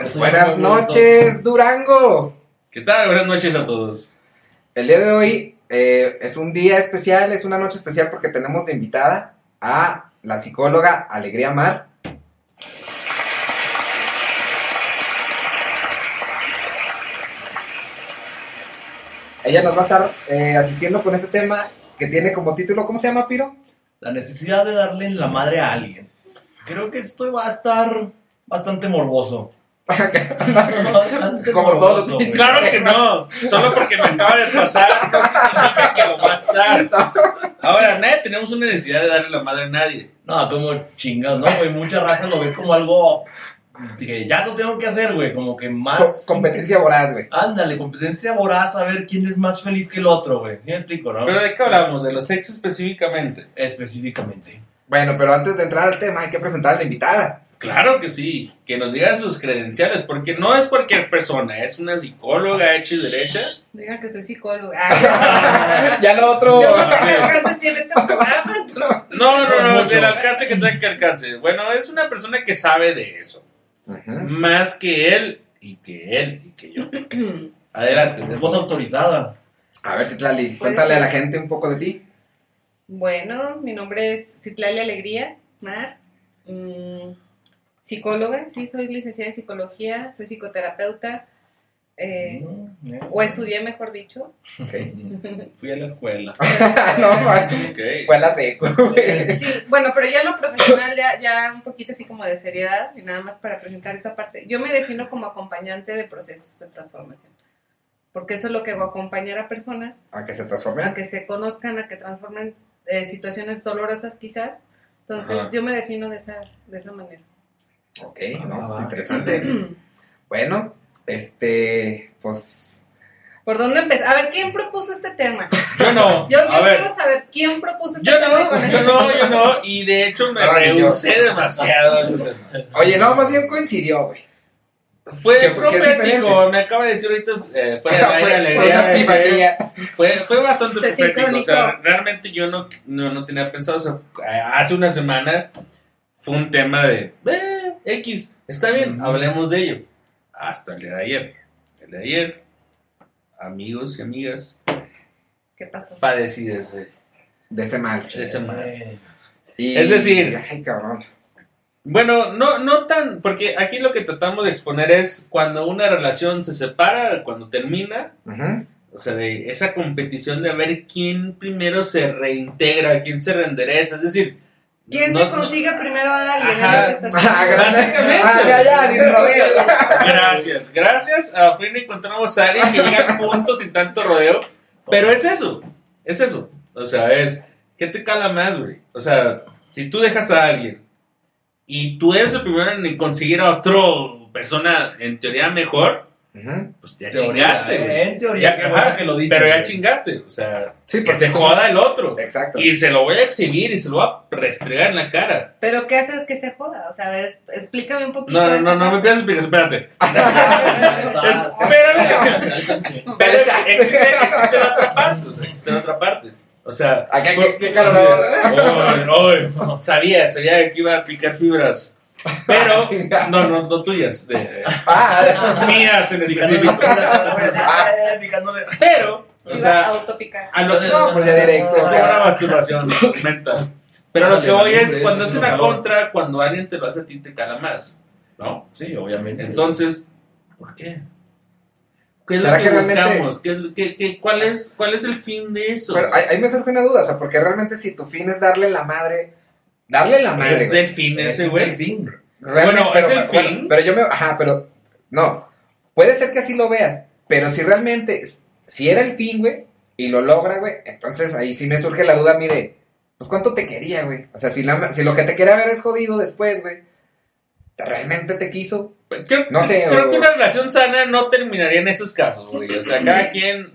Buenas noches, Durango. ¿Qué tal? Buenas noches a todos. El día de hoy eh, es un día especial, es una noche especial porque tenemos de invitada a la psicóloga Alegría Mar. Ella nos va a estar eh, asistiendo con este tema que tiene como título, ¿cómo se llama, Piro? La necesidad de darle en la madre a alguien. Creo que esto va a estar bastante morboso. Como todos. Claro que no. Solo porque me acaba de pasar no significa que lo va a estar. Ahora, nadie tenemos una necesidad de darle la madre a nadie. No, como chingados, ¿no, güey? Mucha raza lo ve como algo que ya no tengo que hacer, güey. Como que Co- más... competencia voraz, güey. Ándale, competencia voraz a ver quién es más feliz que el otro, güey. ¿Sí me explico, no? Pero ¿de qué hablamos? ¿De los sexos específicamente? Específicamente. Bueno, pero antes de entrar al tema hay que presentar a la invitada. Claro que sí. Que nos diga sus credenciales. Porque no es cualquier persona. Es una psicóloga hecha y derecha. Digan que soy psicóloga. Ya lo otro... Yo no sé qué alcances tiene este programa, entonces. No, no, No. Del alcance que tenga que alcance. Bueno, es una persona que sabe de eso. Ujú. Más que él y que él y que yo. Adelante. Es voz autorizada. A ver, Citlali, cuéntale a la gente un poco de ti. Bueno, mi nombre es Citlali Alegría, Mar. Mm, psicóloga, sí, soy licenciada en psicología, soy psicoterapeuta. eh, o estudié, mejor dicho. Fui a la escuela. no, man, Ok. fue a la seco. Sí, bueno, pero ya lo profesional, ya, ya un poquito así como de seriedad, y nada más para presentar esa parte. Yo me defino como acompañante de procesos de transformación. Porque eso es lo que hago, acompañar a personas A que se a transforme. que se conozcan, a que transformen eh, situaciones dolorosas quizás. Entonces Ajá. yo me defino de esa, de esa manera. Ok, no, Ah, pues va. interesante. bueno, este, pues... ¿Por dónde empezar? A ver, ¿quién propuso este tema? Yo no. Yo, yo a ver. quiero saber quién propuso este Yo tema no, yo no, yo no. Y de hecho me rehusé demasiado. este. Oye, no, más bien coincidió, güey. Fue Que- que es profético. diferente. Me acaba de decir ahorita eh, Fue- aire, fue alegría. una eh. Fue, fue bastante Se profético. O sea, realmente yo no, no, no tenía pensado. O sea, hace una semana fue un tema de eh, X. Está bien, hablemos de ello. Hasta el día de ayer. El de ayer, amigos y amigas, ¿Qué pasó? padecí de ese, De ese mal. de ese mal. Y- Es decir- Ay, cabrón. Bueno, no, no tan, porque aquí lo que tratamos de exponer es cuando una relación se separa, cuando termina, o sea, de esa competición de ver quién primero se reintegra, quién se reendereza, es decir, ¿Quién no- se consiga primero a alguien? Ajá. Es Ah, gracias. Básicamente. Ya, ya, sin rodeo. no- gracias, gracias, a fin encontramos a alguien que llega punto sin tanto rodeo, pero es eso, es eso, o sea, es, ¿qué te cala más, güey? O sea, si tú dejas a alguien y tú eres el primero en conseguir a otro persona en teoría mejor, Pues ya teoría, chingaste, güey. En teoría, Ya, qué ajá, bueno que lo dices. pero ya güey. chingaste, o sea, Sí, que porque se joda el otro. Exacto. Y se lo voy a exhibir y se lo voy a restregar en la cara. Pero ¿qué hace que se joda? O sea, a ver, explícame un poquito. No, no, no, no me pidas explicación, espérate. Está- Espérame. Chance. Pero existe, existe la otra parte, o sea, existe la otra parte. O sea, Ah, qué- qué- qué calor. Sabía, sabía que iba a picar fibras. Pero, Chingada. no, no, no tuyas, de, Ah, mías en específico. Ah, picándole. Pero, Se o sea, a lo que no, pues ya directo. Es como una masturbación mental. Pero lo que voy es, cuando ese es una contra, cuando alguien te lo hace a ti, te cala más. ¿No? Sí, obviamente. Entonces, ¿por qué? ¿Qué es lo ¿Será que, que realmente- buscamos? ¿Qué, qué- qué- cuál, es, ¿Cuál es el fin de eso? Pero ahí, ahí me surge una duda, o sea, porque realmente si tu fin es darle la madre, darle la madre, es el fin Ese es el fin. Realmente, Bueno, pero, es el bueno, fin. pero yo me, ajá, pero no, puede ser que así lo veas, pero si realmente, si era el fin, güey, y lo logra, güey, entonces ahí sí me surge la duda, mire, pues cuánto te quería, güey, o sea, si, la- si lo que te quería ver es jodido después, güey, ¿realmente te quiso? Creo, No sé, creo o- que una relación sana no terminaría en esos casos, güey. O sea, cada quien.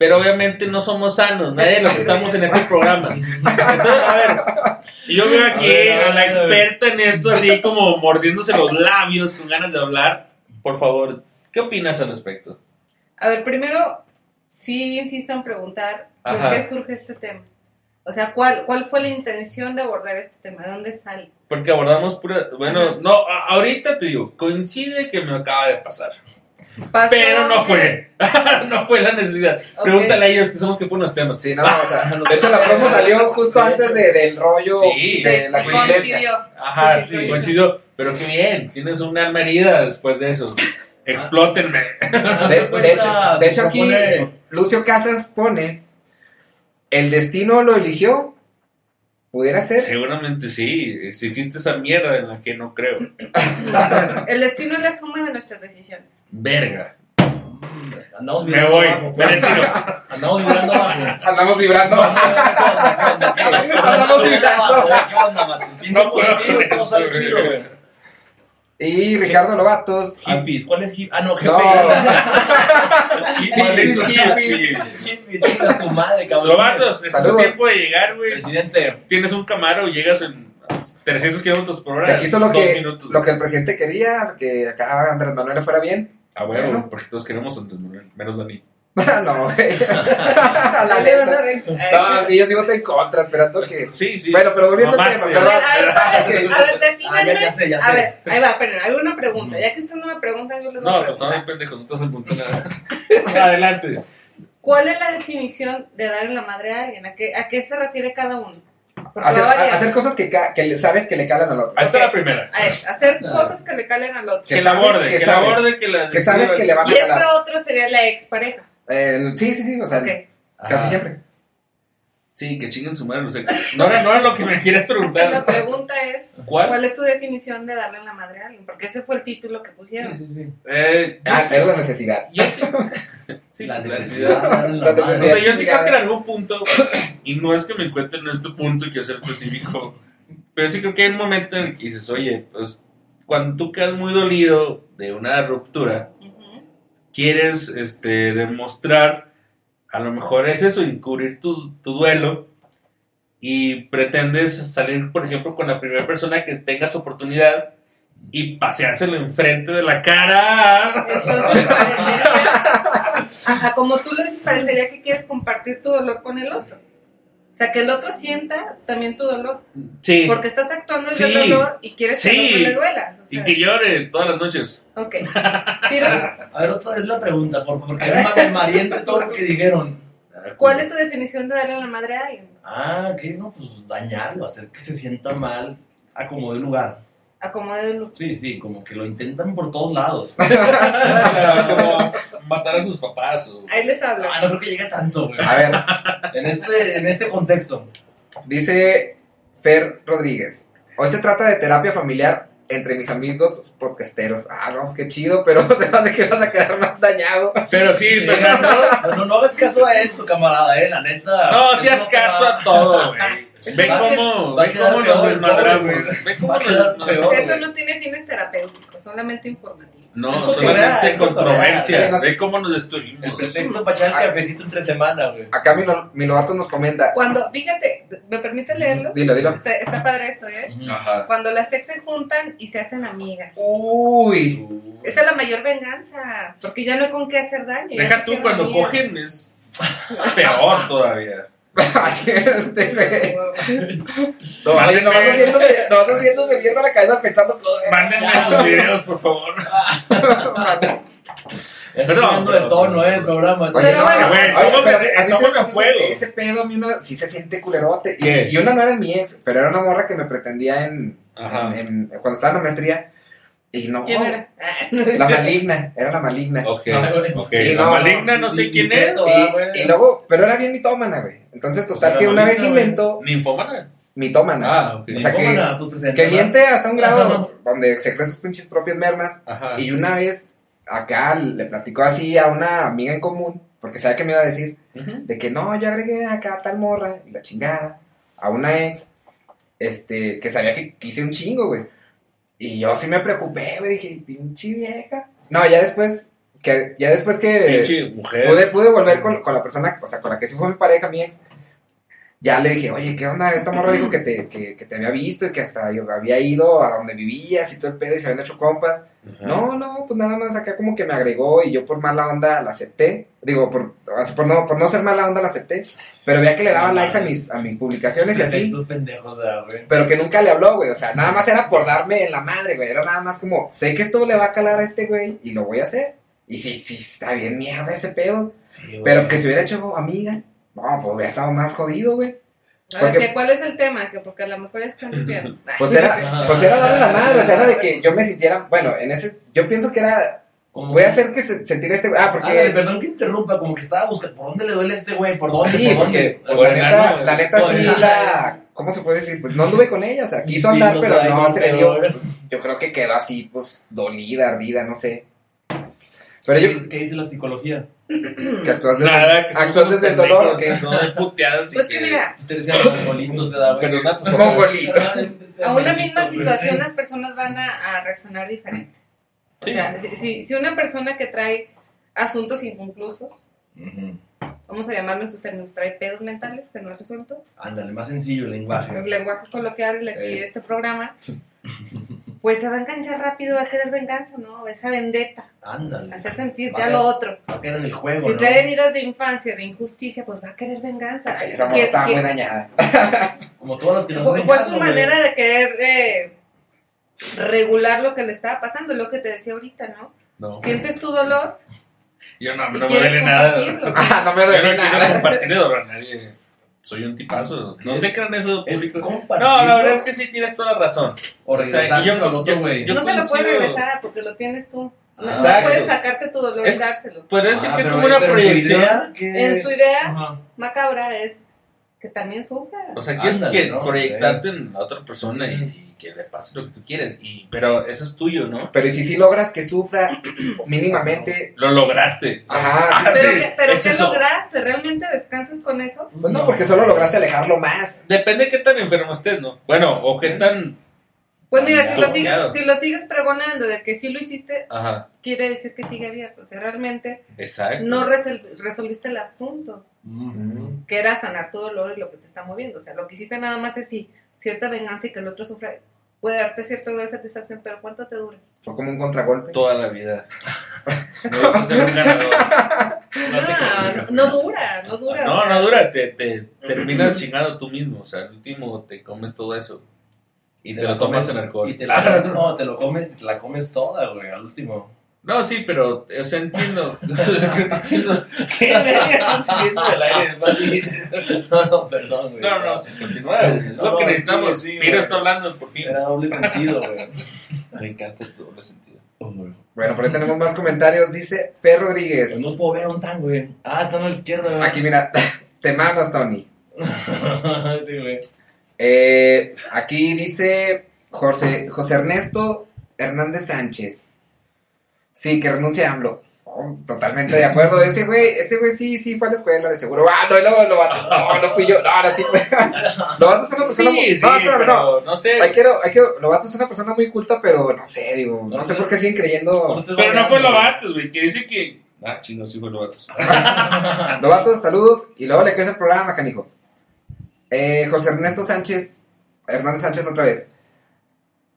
Pero obviamente no somos sanos, nadie de los que estamos en este programa. Entonces, a ver, yo veo aquí A ver, a a la ver, a ver. experta en esto, así como mordiéndose los labios con ganas de hablar. Por favor, ¿qué opinas al respecto? A ver, primero, sí insisto en preguntar por Ajá. qué surge este tema. O sea, ¿cuál, ¿cuál fue la intención de abordar este tema? ¿De dónde sale? Porque abordamos pura. Bueno, Ajá. no, a- ahorita te digo, coincide que me acaba de pasar. Pasó Pero no fue. no fue la necesidad. Pregúntale a ellos que son los que ponen los temas. Sí, no, o sea, de hecho la promo salió justo antes de, del rollo Sí, de la coincidencia. Ajá, Sí, sí, sí, sí. coincidió. Pero qué bien, tienes una alma herida después de eso. Explótenme. De, de hecho, de hecho aquí Lucio Casas pone, el destino lo eligió, pudiera ser. Seguramente sí. Existe esa mierda en la que no creo. El destino es la suma de nuestras decisiones. Verga. Andamos Me vibrando voy. abajo, Me pues. retiro. Andamos vibrando abajo. Andamos vibrando. Andamos vibrando. ¿Qué onda, Matos? No puedo todo sale chido, güey. Y Ricardo Lobatos. Hippies, ¿cuál es hip? Ah, no, No. GPI. Malditos hippies. Hippies, chinga su madre, cabrón. Lobatos, es Saludos. tiempo de llegar, güey. Presidente, Tienes un Camaro y llegas en 300 kilómetros por hora. Se hizo lo que, minutos. lo que el presidente quería, que acá Andrés Manuel fuera bien. Ah, bueno, Bueno. porque todos queremos a Andrés Manuel, menos Dani. no, güey. La neta. No, sí, yo voté en contra, esperando que. Sí, sí. Bueno, pero volviendo al tema, A ver, perdón. a ver, a ver, defínanme. Ah, ya- ya sé, ya A ver, ahí va, pero hay una pregunta. Ya que usted no me pregunta, yo les voy a No, pues estaba bien pendejo, no te apuntar nada. Adelante. ¿Cuál es la definición de darle la madre a alguien? ¿A qué, a qué se refiere cada uno? Hacer, a hacer cosas que, ca- que le- sabes que le calan al otro. Ahí está Ok. la primera. A ver, hacer cosas que le calen al otro. Que, Que la aborde, que que, la aborde, que la. Que sabes que le van a Y calar. este otro sería la expareja. Eh, sí, sí, sí, o sea, Ok. casi Ajá. siempre. Sí, que chinguen su madre los ex. No era, no era lo que me quieres La preguntar. pregunta es, ¿Cuál? ¿cuál es tu definición de darle la madre a alguien? Porque ese fue el título que pusieron. Eh, yo Ah, sí- era la necesidad. Yo sí. Sí, la la necesidad. necesidad. la La madre. O sea, yo sí creo que en algún punto, y no es que me encuentre en este punto y que ser específico, pero sí creo que hay un momento en el que dices, oye, pues cuando tú quedas muy dolido de una ruptura. Quieres este, demostrar, a lo mejor es eso, encubrir tu, tu duelo y pretendes salir, por ejemplo, con la primera persona que tengas oportunidad y paseárselo enfrente de la cara. Entonces parecería, ajá, como tú lo dices, parecería que quieres compartir tu dolor con el otro. O sea, que el otro sienta también tu dolor. Sí. Porque estás actuando desde Sí. el dolor y quieres que Sí. el otro le duela. O sea, Y que llore todas las noches. Ok. A ver, otra vez la pregunta, por favor, porque me mareé entre todo lo que dijeron. ¿cuál es tu definición de darle la madre a alguien? Ah, ok, no, pues dañarlo, hacer que se sienta mal a como de lugar. Acomódelo. Sí, sí, como que lo intentan por todos lados. Como matar a sus papás. O... Ahí les hablo. Ah, no creo que llegue tanto, güey. A ver, En este, en este contexto. dice Fer Rodríguez. Hoy se trata de terapia familiar entre mis amigos podcasteros. Ah, vamos, qué chido, pero se me hace que vas a quedar más dañado. Pero sí, Fernando. No, no, no hagas caso a esto, camarada, eh, la neta. No, si haz caso a todo, güey. Ve cómo, ve cómo peor nos el desmadramos. Ve cómo nos. Esto no tiene fines terapéuticos, solamente informativos. No, solamente controversia. Ve cómo nos El destruimos. pretexto para echar el cafecito entre semana, güey. Acá mi, lo- mi Lobato nos comenta. Cuando, fíjate, ¿me permite leerlo? Dilo, dilo. Está, está padre esto, ¿eh? Ajá. Cuando las ex se juntan y se hacen amigas. Uy. Esa es la mayor venganza, porque ya no hay con qué hacer daño. Deja tú cuando cogen es peor todavía. este. No, oye, no vas haciéndose, no vas haciéndose mierda la cabeza pensando. Mándenme sus videos, por favor. Está subiendo de tono, eh, el programa. Oye, no, bueno. güey, Estamos oye, pero en- estamos me a fuego. Ese, ese pedo a mí uno sí se siente culerote. Y, y una no era mi ex, pero era una morra que me pretendía en, Ajá. en- en- cuando estaba en la maestría. Y no, ¿Quién era? la maligna, era la maligna. Ok, Ay, güey. ok. Sí, la no, maligna no sé quién es. Y, ah, güey. y luego, pero era bien mitómana, güey. Entonces, total, O sea, que una vez inventó Ninfómana. mitómana. Ah, ok. O sea, que- pues, miente hasta un grado Ajá. donde se cree sus pinches propias mermas. Ajá. Y una vez acá le platicó así a una amiga en común, porque sabía que me iba a decir, de que no, yo agregué acá a tal morra y la chingada, a una ex, este, que sabía que quise un chingo, güey. Y yo sí me preocupé, güey, dije, pinche vieja. No, ya después, que, ya después que Pinche mujer. pude, pude volver con, con la persona, o sea, con la que sí fue mi pareja, mi ex, ya le dije, oye, ¿qué onda? Esta morra dijo que te, que, que te había visto y que hasta yo había ido a donde vivías y todo el pedo y se habían hecho compas. Ajá. No, no, pues nada más acá como que me agregó y yo por mala onda la acepté. Digo, por, por, no, por no ser mala onda la acepté. Pero veía que le daba likes a mis, a mis publicaciones y así. Estos pendejos, ¿verdad, güey. Pero que nunca le habló, güey. O sea, nada más era por darme en la madre, güey. Era nada más como, sé que esto le va a calar a este güey y lo voy a hacer. Y sí, sí, está bien mierda ese pedo. Sí. Pero que se hubiera hecho amiga. No, pues hubiera estado más jodido, güey. A ver, Porque- ¿qué- ¿cuál es el tema? Que porque a lo mejor están bien. Pues era, pues era darle la madre, o sea, era de que yo me sintiera, bueno, en ese, yo pienso que era, Como voy a hacer que se, sentir este, ah, Ándale, porque, perdón que interrumpa, como que estaba buscando. ¿Por dónde le duele a este güey? ¿Por dónde? sí, ¿Por porque, dónde? pues, la neta, la neta sí la, ¿cómo se puede decir? Pues no anduve con ella, o sea, quiso Sí, andar, no pero sabe, no se le dio, pues, yo creo que quedó así, pues, dolida, ardida, no sé. Pero ¿Qué, yo, dice- ¿Qué dice la psicología? Que actúas desde, Nada, que actúas desde el dolor, ¿o qué? Son puteados y Pues que mira, mongolitos, se da, güey. Pero gatos. Mongolito. a una misma situación las personas van a, a reaccionar diferente. O Sí. sea, si, si, si una persona que trae asuntos inconclusos, Ujú. vamos a llamarlo en sus términos, trae pedos mentales que no ha resuelto, Ándale, más sencillo el lenguaje. el lenguaje coloquial de Eh. este programa, pues se va a enganchar rápido, va a querer venganza, ¿no? Esa vendetta, Ándale. hacer sentir ya a lo otro. Va a quedar en el juego, Si ¿no? trae heridas de infancia, de injusticia, pues va a querer venganza. Ay, esa Que- estaba que- muy dañada. Como todas las que nos Fue, fue su manera de querer eh, regular lo que le estaba pasando, lo que te decía ahorita, ¿no? No. Sientes tu dolor Yo no, no me duele nada. Ah, no me Yo no duele quiero nada. compartirle dolor a nadie. Soy un tipazo. No sé crean eso Es público. No, la verdad es que sí tienes toda la razón. O O sea, yo- al otro, yo- güey. yo- no se lo puedes regresar porque lo tienes tú. No, no puedes sacarte tu dolor y Es- dárselo. Puede decir Ah, que es pero- como una pero en su proyección. idea, que- En su idea Ajá. macabra es que también sufra. O sea, quieres Ándale, que ¿no? proyectarte en la otra persona y, y que le pase lo que tú quieres. Y, pero eso es tuyo, ¿no? Pero ¿y si sí logras que sufra mínimamente, Lo lograste. ajá, sí, Ah, Pero, sí, ¿qué, pero es ¿qué eso. lograste? ¿Realmente descansas con eso? pues no, porque solo lograste alejarlo más. Depende de qué tan enfermo estés, ¿no? Bueno, o qué tan. Pues mira, si lo, sigues, si lo sigues pregonando de que sí lo hiciste, Ajá, quiere decir que sigue abierto. O sea, realmente exacto. no resol- resolviste el asunto, que era sanar tu dolor y lo que te está moviendo. O sea, lo que hiciste nada más es si cierta venganza y que el otro sufra, puede darte cierto grado de satisfacción, pero ¿cuánto te dura? Fue como un contragolpe. Toda la vida. Me gusta ser un ganador. No no, no dura, no dura. o No, sea, no dura, te, te terminas chingando tú mismo. O sea, al último te comes todo eso. Y te, lo tomas comes- en alcohol. Y te la, no, te lo comes, te la comes toda, güey, al último. No, sí, pero, o sea, entiendo. Entiendo. ¿Qué están siguiendo del aire? No, no, perdón, güey. No, no, sí, continúa. No, lo que necesitamos. sí, sí, Piro güey. está hablando, por fin. Era doble sentido, güey. Me encanta tu doble sentido. Bueno, por ahí tenemos más comentarios. Dice Fer Rodríguez. No puedo ver un tan, güey. Ah, está a la izquierda, güey. Aquí, mira, te mamas, Tony. sí, güey. Eh, aquí dice José, José Ernesto Hernández Sánchez. Sí, que renuncia a AMLO. Oh, totalmente de acuerdo. Ese güey, ese güey sí, sí fue a la escuela, de seguro. Ah, no, no, lo vatos. No, no fui yo. No, ahora sí fue. Lo es una persona muy. Sí, sí, no, no. pero no sé. Hay que, hay que, Lobato es una persona muy culta, pero no sé, digo, no sé por qué siguen creyendo. Pero no fue Lobatos, güey, que dice que. Ah, chino, sí fue Lobatos. Lobato, saludos, y luego le crece el programa, canijo. Eh, José Ernesto Sánchez, Hernández Sánchez otra vez.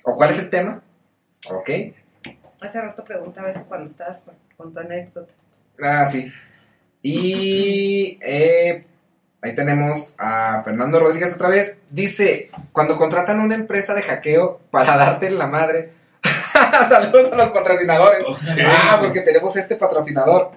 ¿O cuál es el tema? Ok. Hace rato preguntaba eso cuando estabas con, con tu anécdota. Ah, sí. Y eh, ahí tenemos a Fernando Rodríguez otra vez. Dice, cuando contratan una empresa de hackeo para darte la madre. Saludos a los patrocinadores. Ah, porque tenemos este patrocinador.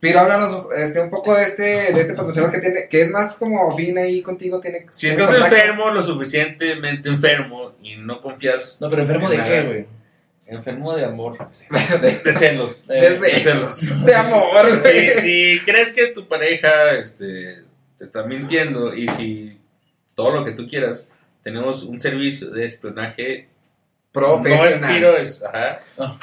Pero háblanos este, un poco de este, de este patrocinador que tiene, que es más como fin ahí contigo. Tiene, Si tiene estás contacto. enfermo, lo suficientemente enfermo, y no confías. No, pero enfermo de qué, güey. Enfermo de amor. de, De celos. Eh, de- De celos. de amor. Si, si crees que tu pareja este, te está mintiendo y si todo lo que tú quieras, tenemos un servicio de espionaje. No es Profesional. tiro, es. Ajá. Ah.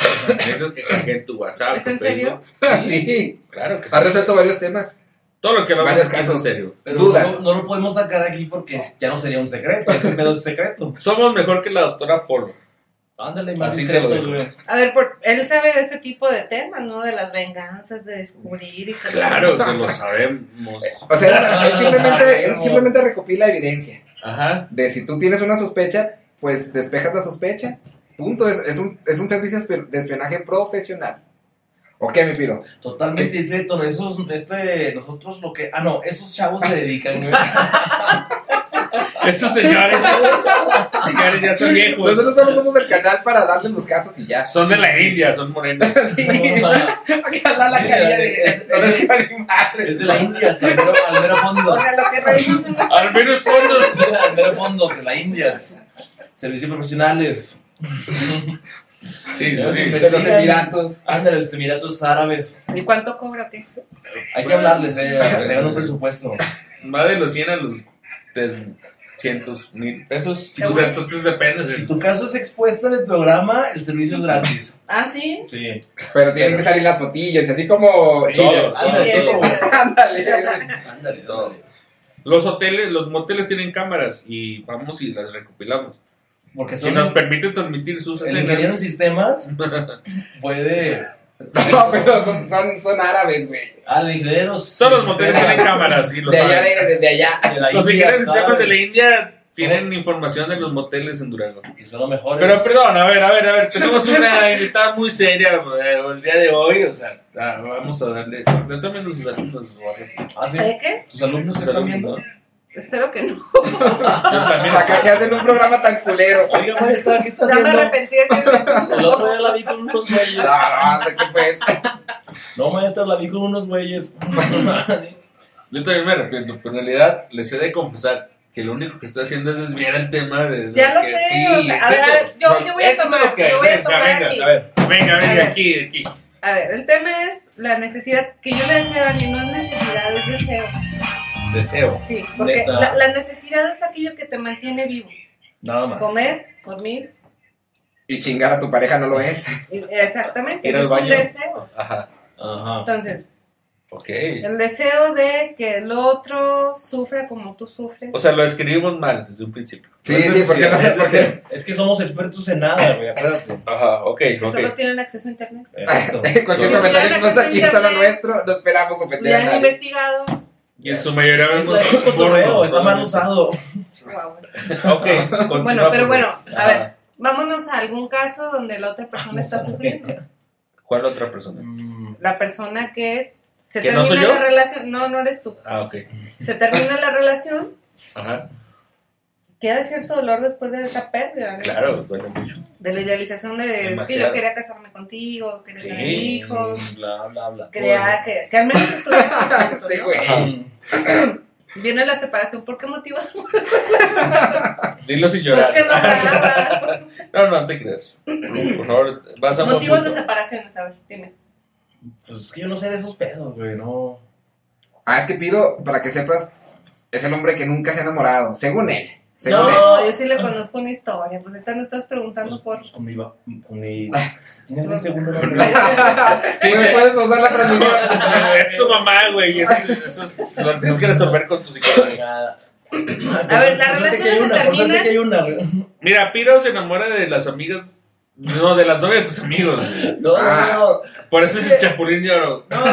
Eso que hackeen tu WhatsApp. ¿Es en serio? Facebook. sí. Claro que sí. Ha resuelto varios temas. Todo lo que hablamos Varios es en casos. serio. Pero Dudas. No, no lo podemos sacar aquí porque ya no sería un secreto. Ese pedo es secreto. Somos mejor que la doctora Polo. Ándale, más discretos, güey. A ver, por, él sabe de este tipo de temas, ¿no? De las venganzas, de descubrir y todo. Claro que lo sabemos. O sea, él simplemente, él simplemente recopila evidencia. Ajá. De si tú tienes una sospecha, pues despejas la sospecha. Punto. Es, es un, es un servicio de espionaje profesional. ¿O qué, mi piro? Totalmente cierto, esos, este, nosotros lo que, ah no, esos chavos se dedican, güey. Estos señores, señores ya están viejos. Nosotros solo somos el canal para darles los casos y ya. Son de la India, son morenos. Sí. Acá la carilla de. No ni madre. Es de la India, Almero, Almero Fondos. O sea, lo que revisan son los Al menos fondos. Almero Fondos de la Indias. Servicios profesionales. Sí, sí. De los Emiratos. Ándale, los Emiratos Árabes. ¿Y cuánto cobra o qué? Hay que hablarles, eh. Le dan un presupuesto. Va de los 100 a los 300 mil pesos. Sí, O sea, entonces depende Si de. tu caso es expuesto en el programa, el servicio es gratis. Ah, sí. Sí. Pero tienen que salir las fotillas, así como Sí, chillas. Ándale. Ándale. Los hoteles, los moteles tienen cámaras y vamos y las recopilamos. Porque Si son nos permiten transmitir sus el ingeniero en escenas. sistemas puede. No, pero son, son, son árabes, güey. Ah. Todos los moteles tienen cámaras y lo De allá, saben. de, de, de allá. De la Los India, ingenieros en sistemas de la ¿sabes? India tienen información de los moteles en Durango. Y son los mejores. Pero perdón, a ver, a ver, a ver, tenemos una invitada muy seria eh, el día de hoy, o sea, ah, vamos a darle, también los alumnos barrios. Ah, sí. ¿Para qué? ¿Tus alumnos Los están alumnos, viendo? ¿No? Espero que no. Yo también Acá que hacen un programa tan culero. Oiga, maestra, ¿qué está Ya me haciendo? arrepentí de decirlo. El otro día la vi con unos No, güeyes. no, ¿qué pues? No, maestra, la vi con unos güeyes. Yo también me arrepiento, pero en realidad les he de confesar que lo único que estoy haciendo es desviar el tema de... Ya lo que- sé, sí, o sea, a ver, a ver, yo- yo voy a eso es tomar, lo que yo voy a venga, tomar venga, aquí. A ver, venga, A venga, ver. aquí, aquí. A ver, el tema es la necesidad, que yo le decía a Dani, no es necesidad, es deseo. Deseo. Sí, porque la, la necesidad es aquello que te mantiene vivo. Nada más. Comer, dormir, Y chingar a tu pareja no lo es. exactamente, es un deseo. Ajá, Ajá. Entonces, ok. el deseo de que el otro sufra como tú sufres. O sea, lo escribimos mal desde un principio. Sí, es sí, porque no- es porque-. Es que somos expertos en nada, güey, acuérdate. Ajá, ok, que ok. solo tienen acceso a internet. Exacto. Cualquier comentario que no es aquí internet. solo nuestro, no esperamos ofender Ya a han nadie. investigado. Y en su mayoría vemos... Porno, está mal usado. Wow. Ok, continúa, Bueno, pero bueno, a ver, vámonos a algún caso donde la otra persona está sufriendo. ¿Cuál otra persona? Mm, La persona que se ¿Que no termina la relación, no, no eres tú. Ah, ok. Se termina la relación, Ajá, queda cierto dolor después de esa pérdida, ¿no? claro, duele mucho. De la idealización de es que Demasiado. yo quería casarme contigo, quería Sí. tener hijos, Bla, bla, bla. quería que, que al menos estuviéramos juntos, Este ¿no? Viene la separación, ¿por qué motivos? Dilo sin Pues llorar. que no. No, no te creas. Por favor, vas a Motivos de punto. separaciones, a ver, dime. Pues es que yo no sé de esos pedos, güey, no. Ah, es que pido, para que sepas, es el hombre que nunca se ha enamorado, según él. Según él. No, yo sí le conozco una historia, pues ahorita no estás preguntando Pues, por... pues con mi. va- Con mi... ¿Tienes un segundo nombre? Sí, ¿Me sí. puedes pausar la transmisión? Es tu mamá, güey. Eso, eso es- lo tienes que resolver con tu psicólogo. A A ver, la relación se termina. Mira, Piro se enamora de las amigas. No, de las novias de tus amigos. güey. No, Ah. no, Por eso es el chapulín de oro. no. no,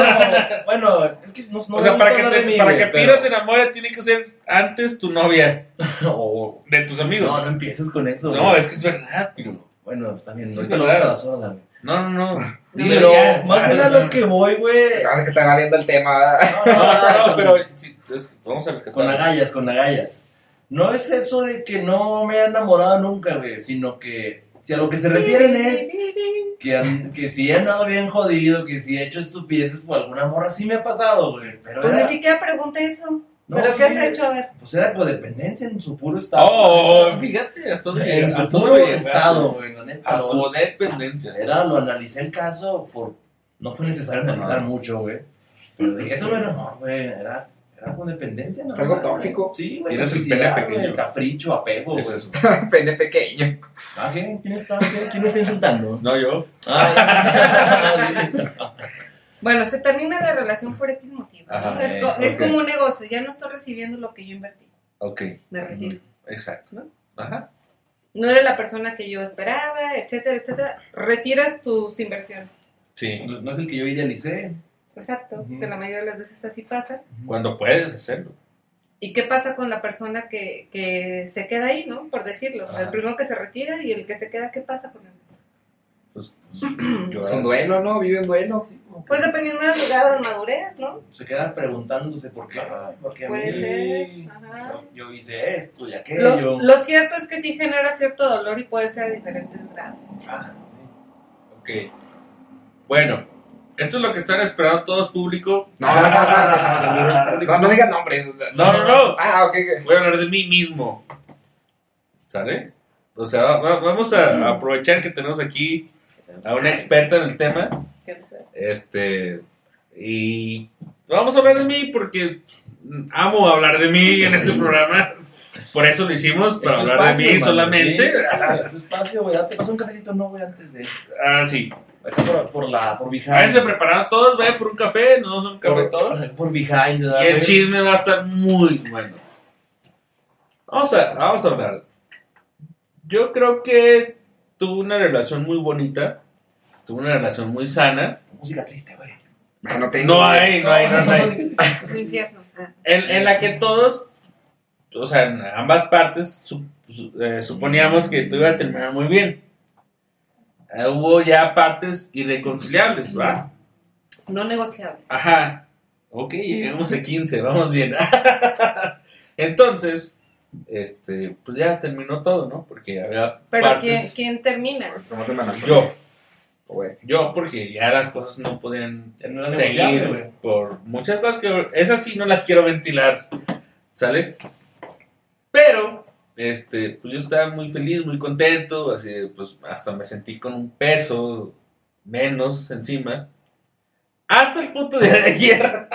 Bueno, es que no, no o sea, para que, te- de mí, para que Piro se enamore, tiene que ser antes tu novia O- de tus amigos. No, no empieces con eso. No, es que es verdad, Piro. Bueno, está bien. Es la. No, no, no. Pero, ya. más bien a lo que voy, güey. Hace que está valiendo el tema. No, no, no, pero sí, es- vamos a rescatar. Con agallas, con agallas. No es eso de que no me he enamorado nunca, güey, sino que si a lo que se refieren es que, han- que si he andado bien jodido, que si he hecho estupideces por alguna morra, sí me ha pasado, güey. Pero Pues era, ni siquiera pregunté eso. No, ¿Pero sí. qué has hecho? A ver. pues era codependencia en su puro estado. Oh, fíjate, hasta dónde en su puro estado, güey, la neta. A lo- tu dependencia. Era, lo analicé el caso por... No fue necesario analizar mucho, güey. Pero dije, eso no era amor, güey. Era, era codependencia, ¿no? Es algo tóxico. Sí, güey. Tienes el pene pequeño. Capricho, apego, Es güey. eso. Pene pequeño. Ah, ¿qué? ¿Quién está, qué? ¿Quién me está insultando? No, yo. Ah. Bueno, se termina la relación por X motivo. es, eh, es como un negocio, ya no estoy recibiendo lo que yo invertí. Ok, Me retiro. exacto. ¿No? Ajá. No era la persona que yo esperaba, etcétera, etcétera. Retiras tus inversiones. Sí, No es el que yo idealicé. Exacto, Ujú. que la mayoría de las veces así pasa. cuando puedes hacerlo. ¿Y qué pasa con la persona que, que se queda ahí, no? Por decirlo. Ajá. El primero que se retira y el que se queda, ¿qué pasa con él? Pues, Es un duelo, ¿no? Vive en duelo. Pues dependiendo del lugar de madurez, ¿no? Se queda preguntándose por qué. Porque a Puede mí ser. Ajá. yo, yo hice esto y aquello. Lo, lo cierto es que sí genera cierto dolor y puede ser a diferentes grados. Ah, Ok. Bueno, esto es lo que están esperando todos público. No, no, no, no, no, no, no digas nombres. No, no, no. Ah, ok, ok. Voy a hablar de mí mismo. ¿Sale? O sea, va- vamos a aprovechar que tenemos aquí a una experta en el tema. Este. Y vamos a hablar de mí porque amo hablar de mí en este programa. Por eso lo hicimos, para hablar de mí hermano, solamente. tu espacio, güey. Date, pasa un cafecito, no, güey, antes de. Ah, sí. Acá por, por la. Por behind. Váyanse preparando todos, vayan por un café, no son un café por, todos. por behind, ¿verdad, Y el chisme va a estar muy bueno. Vamos a, vamos a hablar. Yo creo que tuve una relación muy bonita. Tuve una relación muy sana. Música triste, güey. No tengo. No hay, no hay, no hay. Un infierno. Ah. En, en la que todos, o sea, en ambas partes, su- su- eh, suponíamos que todo iba a terminar muy bien. Eh, hubo ya partes irreconciliables, ¿va? No negociable. Ajá. Ok, llegamos a 15, vamos bien. Entonces, este, pues ya terminó todo, ¿no? Porque había Pero ¿quién, partes. ¿quién termina? Mano. Yo, yo, porque ya las cosas no podían no seguir güey. por muchas cosas que esas sí no las quiero ventilar, ¿sale? Pero, este, pues yo estaba muy feliz, muy contento, así, de, pues hasta me sentí con un peso menos encima. Hasta el punto de ayer.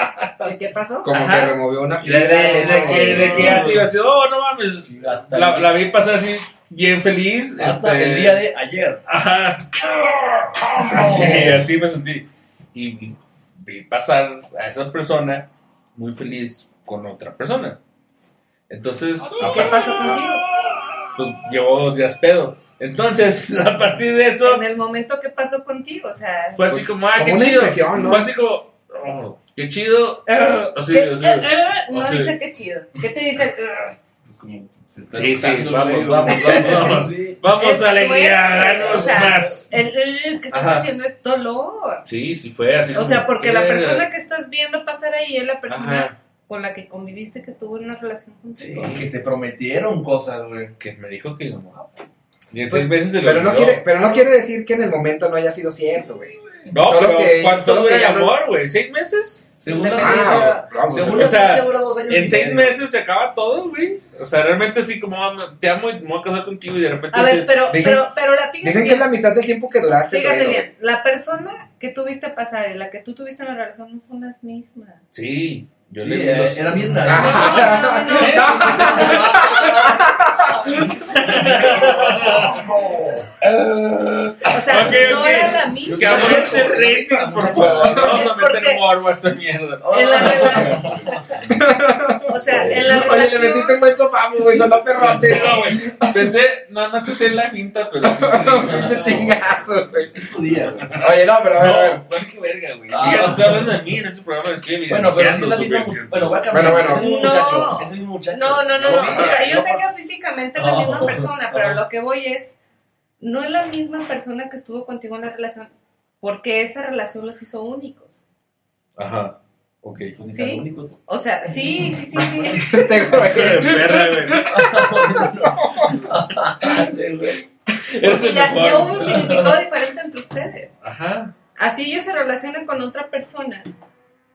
¿Y ¿Qué pasó? Como Ajá. que removió una De, fibra. de- de de que, de que así iba así, oh, no mames. Hasta, La, el, la vi pasar así, bien feliz. hasta este, el día de ayer. Ajá. Así, así me sentí. Y vi pasar a esa persona muy feliz con otra persona. Entonces, ¿Qué pasó contigo? pues llevó dos días pedo. Entonces, a partir de eso, En el momento que pasó contigo, o sea... fue así Pues, como, ah, qué chido. ¿no? Fue así como, oh, qué chido. Así, ¿qué- así. eh, eh, no así. dice qué chido. ¿Qué te dice? Eh, Pues como se está Sí, sí, vamos, vamos, vamos, vamos. Sí. Vamos, alegría, fuerte, danos o sea, más. El, el que estás Ajá. haciendo es dolor. Sí, sí fue así. O sea, porque la persona que estás viendo pasar ahí es la persona Ajá. Con la que conviviste que estuvo en una relación contigo. Sí. Que se prometieron cosas, güey. que me dijo que no. Y en Pues, seis meses se lo Pero no, quiere, pero no quiere decir que en el momento no haya sido cierto, güey. No, Solo pero que- ¿cuánto solo no- amor, güey? ¿Seis meses? Según la Ah, ciencia, vamos, según o la sea, dos años En seis medio. meses se acaba todo, güey. O sea, realmente así como "Ah, te amo y me voy a casar contigo y de repente... A ver, pero, Dicen- pero, pero la fíjate Dicen que es la mitad del tiempo que duraste. fíjate pero- bien, la persona que tuviste pasar y la que tú tuviste en la relación no son las mismas. Sí, yo Sí, le di era, los- era bien Ah. No, no, no. O sea, Ok, no ok. era la misma. Que aumente el rating, por favor. Vamos a meter morbo a esta mierda. En la relación. O sea, en la Oye, le metiste relación. un buen sopapo, güey, sonó perrote. No, güey. Pensé, no, no sé hacer la finta, pero... Pinche chingazo, güey. Es. Oye, no, pero a ver, a ver. No, bueno, qué verga, güey. Ah. Diga, estoy hablando de mí en este programa, estoy Bueno, pero es la su misma. Bueno, voy a cambiar. Bueno, bueno. Es el mismo No. muchacho. Es. No, no, no, no. O sea, yo No, sé que físicamente es la misma Oh. persona, pero Oh. lo que voy es, no es la misma persona que estuvo contigo en la relación, porque esa relación los hizo únicos. Ajá, ok. Sí. tan único. O sea, sí, sí, sí, sí. Este, güey. Perra, güey. Porque ya, ya hubo un significado diferente entre ustedes. Ajá. Así ellos se relacionan con otra persona,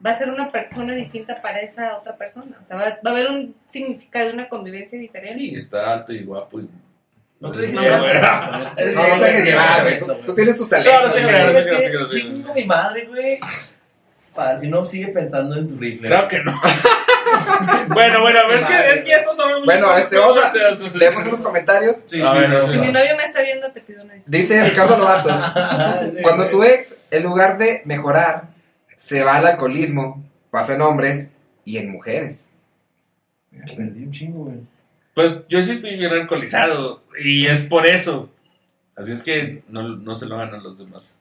va a ser una persona distinta para esa otra persona. O sea, va, va a haber un significado, una convivencia diferente. Sí, está alto y guapo. Y... No te dejes No, llevar. No, no te dejes llevar, güey. Tú, tienes tus No, no talentos. no no no. Chingo mi madre, güey. Si no, sigue pensando en tu rifle. Claro que no. bueno, bueno, es que, es que eso son Bueno, este, vamos a- Leemos unos comentarios. Sí, A ver, no, no Si sé. mi novio me está viendo, te pido una disculpa. Dice Ricardo Lobatos. Sí, Cuando tu ex, en lugar de mejorar, se va al alcoholismo, pasa en hombres y en mujeres. Perdí un chingo, güey. Pues yo sí estoy bien alcoholizado y es por eso. Así es que no, no se lo hagan a los demás.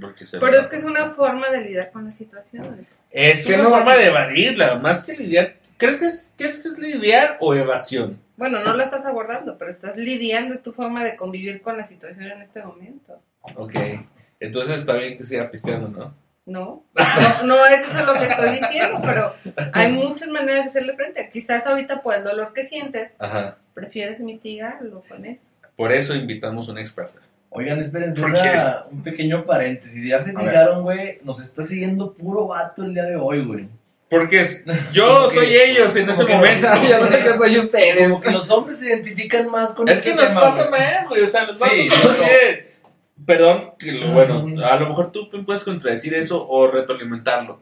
Porque se Pero es que es una forma de lidiar con la situación. Es que una no- forma de evadirla, más que lidiar. ¿Crees que es, que es lidiar o evasión? Bueno, no la estás abordando, pero estás lidiando, es tu forma de convivir con la situación en este momento. Ok. Entonces está bien que siga pisteando, ¿no? No, no, no es eso lo que estoy diciendo, pero hay muchas maneras de hacerle frente. Quizás ahorita por el dolor que sientes, Ajá. prefieres mitigarlo con eso. Por eso invitamos a un experto. Oigan, espérense, ¿Por una- un pequeño paréntesis. Ya se fijaron, güey, nos está siguiendo puro vato el día de hoy, güey. Porque es- yo que- soy ellos en como ese momento. Yo sé que soy ustedes. Como que los hombres se identifican más con Es este que nos tema, pasa güey. más, güey. O sea, los vatos Sí, son no, no. Perdón, que lo- bueno, Ujú. a lo mejor tú puedes contradecir eso o retroalimentarlo.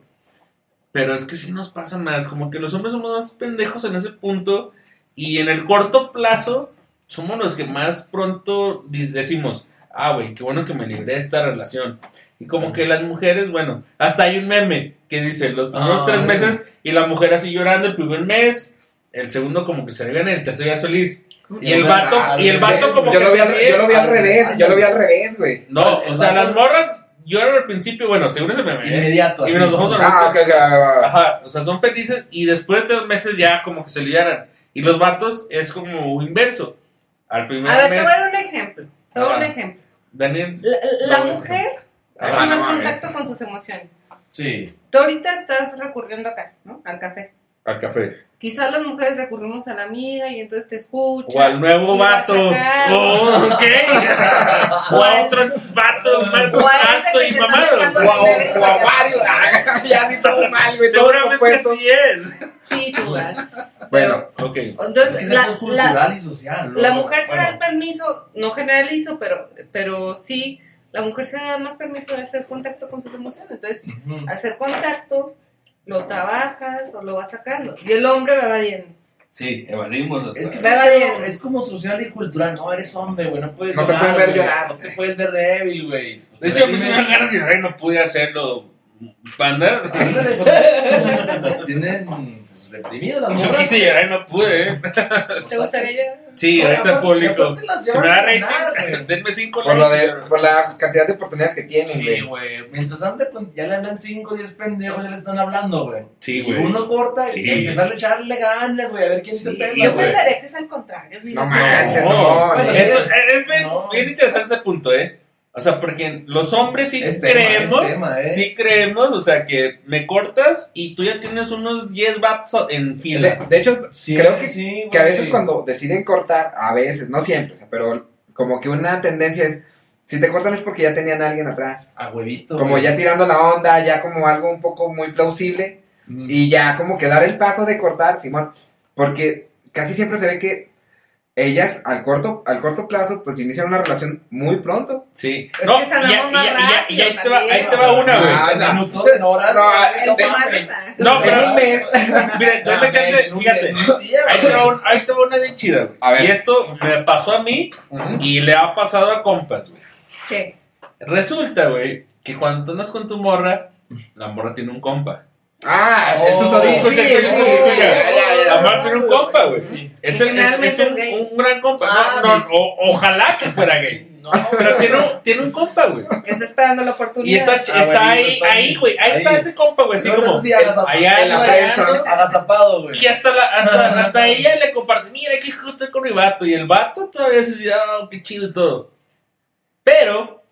Pero es que sí nos pasa más. Como que los hombres somos más pendejos en ese punto. Y en el corto plazo, somos los que más pronto decimos: Ah, güey, qué bueno que me libré de esta relación. Y como que las mujeres, bueno, hasta hay un meme que dice: Los primeros Ah, tres meses y la mujer así llorando el primer mes. El segundo como que se le el tercero ya es feliz. Y el vato, y el vato como Yo que lo vi se al, ríe. yo lo vi al revés, yo lo vi al revés, güey. No, o sea, las morras lloran al principio, bueno, según ese meme. ¿eh? Inmediato. Y así, nos ¿no? vamos Ah, ok, ok. Ajá, o sea, son felices y después de tres meses ya como que se liaran. Y los vatos es como inverso. Al primer A ver, te voy a dar un ejemplo. Te voy a dar un ejemplo. Daniel, La, mujer Ah, hace más contacto con sus emociones. Sí. Tú ahorita estás recurriendo acá, ¿no? Al café. al café. Quizás las mujeres recurrimos a la amiga y entonces te escucha. O al nuevo vato. Oh, ok. o a otro vato más O a que y mamado. Guau, dinero y guau, ya. Así todo mal, güey. Seguramente compuesto. sí es. Sí, tú vas. Bueno, Ok. Es Entonces, que la, la, cultural y social, ¿no? la mujer se da el Bueno, permiso, no generalizo, pero, pero sí, la mujer se da más permiso de hacer contacto con sus emociones. Entonces, hacer contacto, lo trabajas o lo vas sacando. Y el hombre va evadiendo. Sí, evadimos. hasta- Es que Me va ese bien. pedo es como social y cultural. No, eres hombre, güey. No puedes No te ver llorar. No te puedes ver débil, güey. De hecho, pues me dan ganas de llorar y no pude hacerlo. Panda. Pues, Tienen pues, reprimido las Yo quise llorar y no pude. ¿eh? ¿Te gustaría llorar? Sí, ahorita aparte- público. Se me da ganar, rating. güey. Denme cinco por, lo likes. de, por la cantidad de oportunidades que tienen, Sí, güey. Mientras ande con- ya le andan 5 o 10 pendejos, ya le están hablando, güey. Sí, güey. uno corta Sí. y empezar a echarle ganas, güey, a ver quién Sí, te pela. Yo güey. pensaría que es al contrario. mira. No manches, No. no. Bueno, Entonces, es bien, No. bien interesante ese punto, ¿eh? O sea, porque los hombres sí Es creemos, tema, ¿eh? sí creemos, o sea, que me cortas y tú ya tienes unos 10 vatos en fila. de hecho, Sí, creo que, sí, que a veces cuando deciden cortar, a veces, no siempre, o sea, pero como que una tendencia es, si te cortan es porque ya tenían a alguien atrás. A huevito. Como güey. ya tirando la onda, ya como algo un poco muy plausible. Mm. Y ya como que dar el paso de cortar, Simón. Porque casi siempre se ve que ellas al corto, al corto plazo, pues inician una relación muy pronto. Sí. Es no, que ya, y más ya- y ya- ahí rápido te va, ahí te va una, güey. Ah, En no. minutos, en horas. No, no, esa. No, en pero un mes. Mira, dame chance, fíjate. Ahí te va, un- ahí te va una bien chida, güey. A ver. Y esto me pasó a mí Ujú. y le ha pasado a compas, güey. ¿Qué? Resulta, güey, que cuando tú andas con tu morra, la morra tiene un compa. Ah, el Oh, Sí, sí, sí, ya, ya, ya. La morra tiene un compa, güey. Es, el- es- es un, gay. un gran compa. Ah, No, no, o- ojalá que fuera gay. No, Pero tiene un, tiene un compa, güey. Está esperando la Y oportunidad. está, ch- Ah, está bueno, ahí, está ahí, güey. Ahí, está ese compa, güey. Así No, como. sí, agazapado. Allá ando. Agazapado, güey. Y hasta, la, hasta, hasta ella le comparte, mira que justo estoy con mi vato. Y el vato todavía se dice, oh, qué chido y todo. Pero,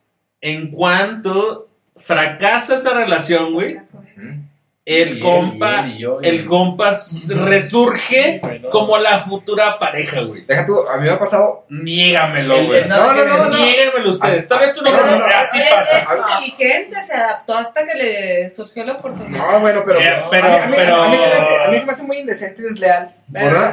en cuanto fracasa esa relación, güey. El Y él, compa, y él, y yo, y- el compa resurge Bueno. como la futura pareja, güey. Deja tú, a mí me ha pasado. Niégamelo, El- güey. No, no, no, no. Niégamelo ustedes. Tal vez tú no, no. así pasa. Es inteligente, se adaptó hasta que le surgió la oportunidad. No, bueno, pero. Eh, pero- a, mí, a mí- pero- a mí se me hace, a mí se me hace muy indecente y desleal.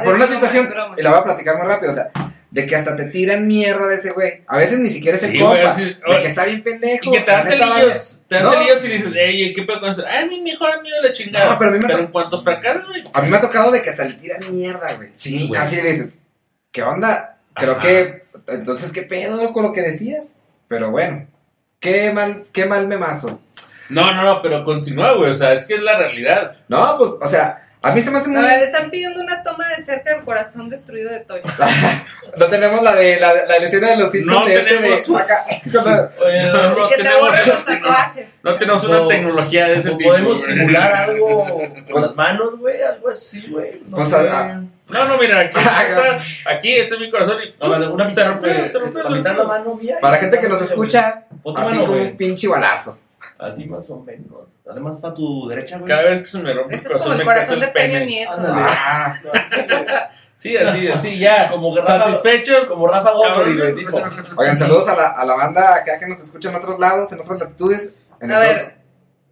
Por una, situación. Y la voy a platicar muy rápido. O sea, de que hasta te tiran mierda de ese güey. A veces ni siquiera es el Sí, compa. güey, sí. de que está bien pendejo. Y que te dan celillos. Te dan No. celillos y dices, ey, ¿qué pedo con eso? Ay, mi mejor amigo de la chingada. No, pero a mí me pero to- en cuanto fracasas, güey. A mí me ha tocado de que hasta le tiran mierda, güey. Sí, güey. Así dices, ¿qué onda? Creo Ajá. que, entonces, ¿qué pedo con lo que decías? Pero bueno, qué mal, qué mal me mazo. No, no, no, pero continúa, güey. O sea, es que es la realidad. No, pues, o sea, a mí se me hace A muy... ver, están pidiendo una toma de cerca del corazón destruido de Toyo. No tenemos la de la, la escena de los Simpsons No de este de acá. Oye, no, que tenemos- los tatuajes. No tenemos una O- tecnología de ese tipo. Podemos simular algo con las manos, güey, algo así, güey. No Pues, sé. No, no, mira, aquí, está, aquí está mi corazón y No, la de una se mitad, rompió, se rompió, la mano mía. Para la gente que nos escucha, así como un pinche balazo. Así más o menos. Dale más para tu derecha, güey. Cada vez que se me rompe el Ese es como corazón, el me corazón crece de el Peña pene. Nieto. Ándale. Ah, No. Sí, así, así, ya. Como Rafa- Satisfechos. Como Rafa Gómez. Oigan, saludos a la, a la banda acá que nos escucha en otros lados, en otras latitudes. En A Estados- ver.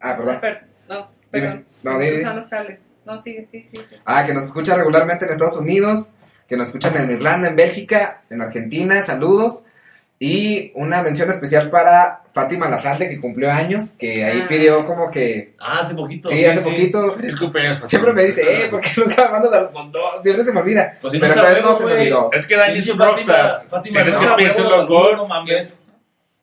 Ah, perdón. Per- No, perdón. No, Usan los cables. No, sigue, sí, sí, sí. Ah, que nos escucha regularmente en Estados Unidos, que nos escuchan en Irlanda, en Bélgica, en Argentina, saludos. Y una mención especial para Fátima Lazalde, que cumplió años, que ahí Ah. pidió como que... Ah, hace poquito. Sí, hace poquito. Feliz cumpleaños, Fátima. Siempre me dice, eh, ¿por qué nunca me mandas al fondo? Siempre se me olvida. Pues si Pero no vez no sabemos, se me olvidó. Es que Dani es un Fátima- rockstar. Fátima, Tienes no que sabemos, pedirse no, mames.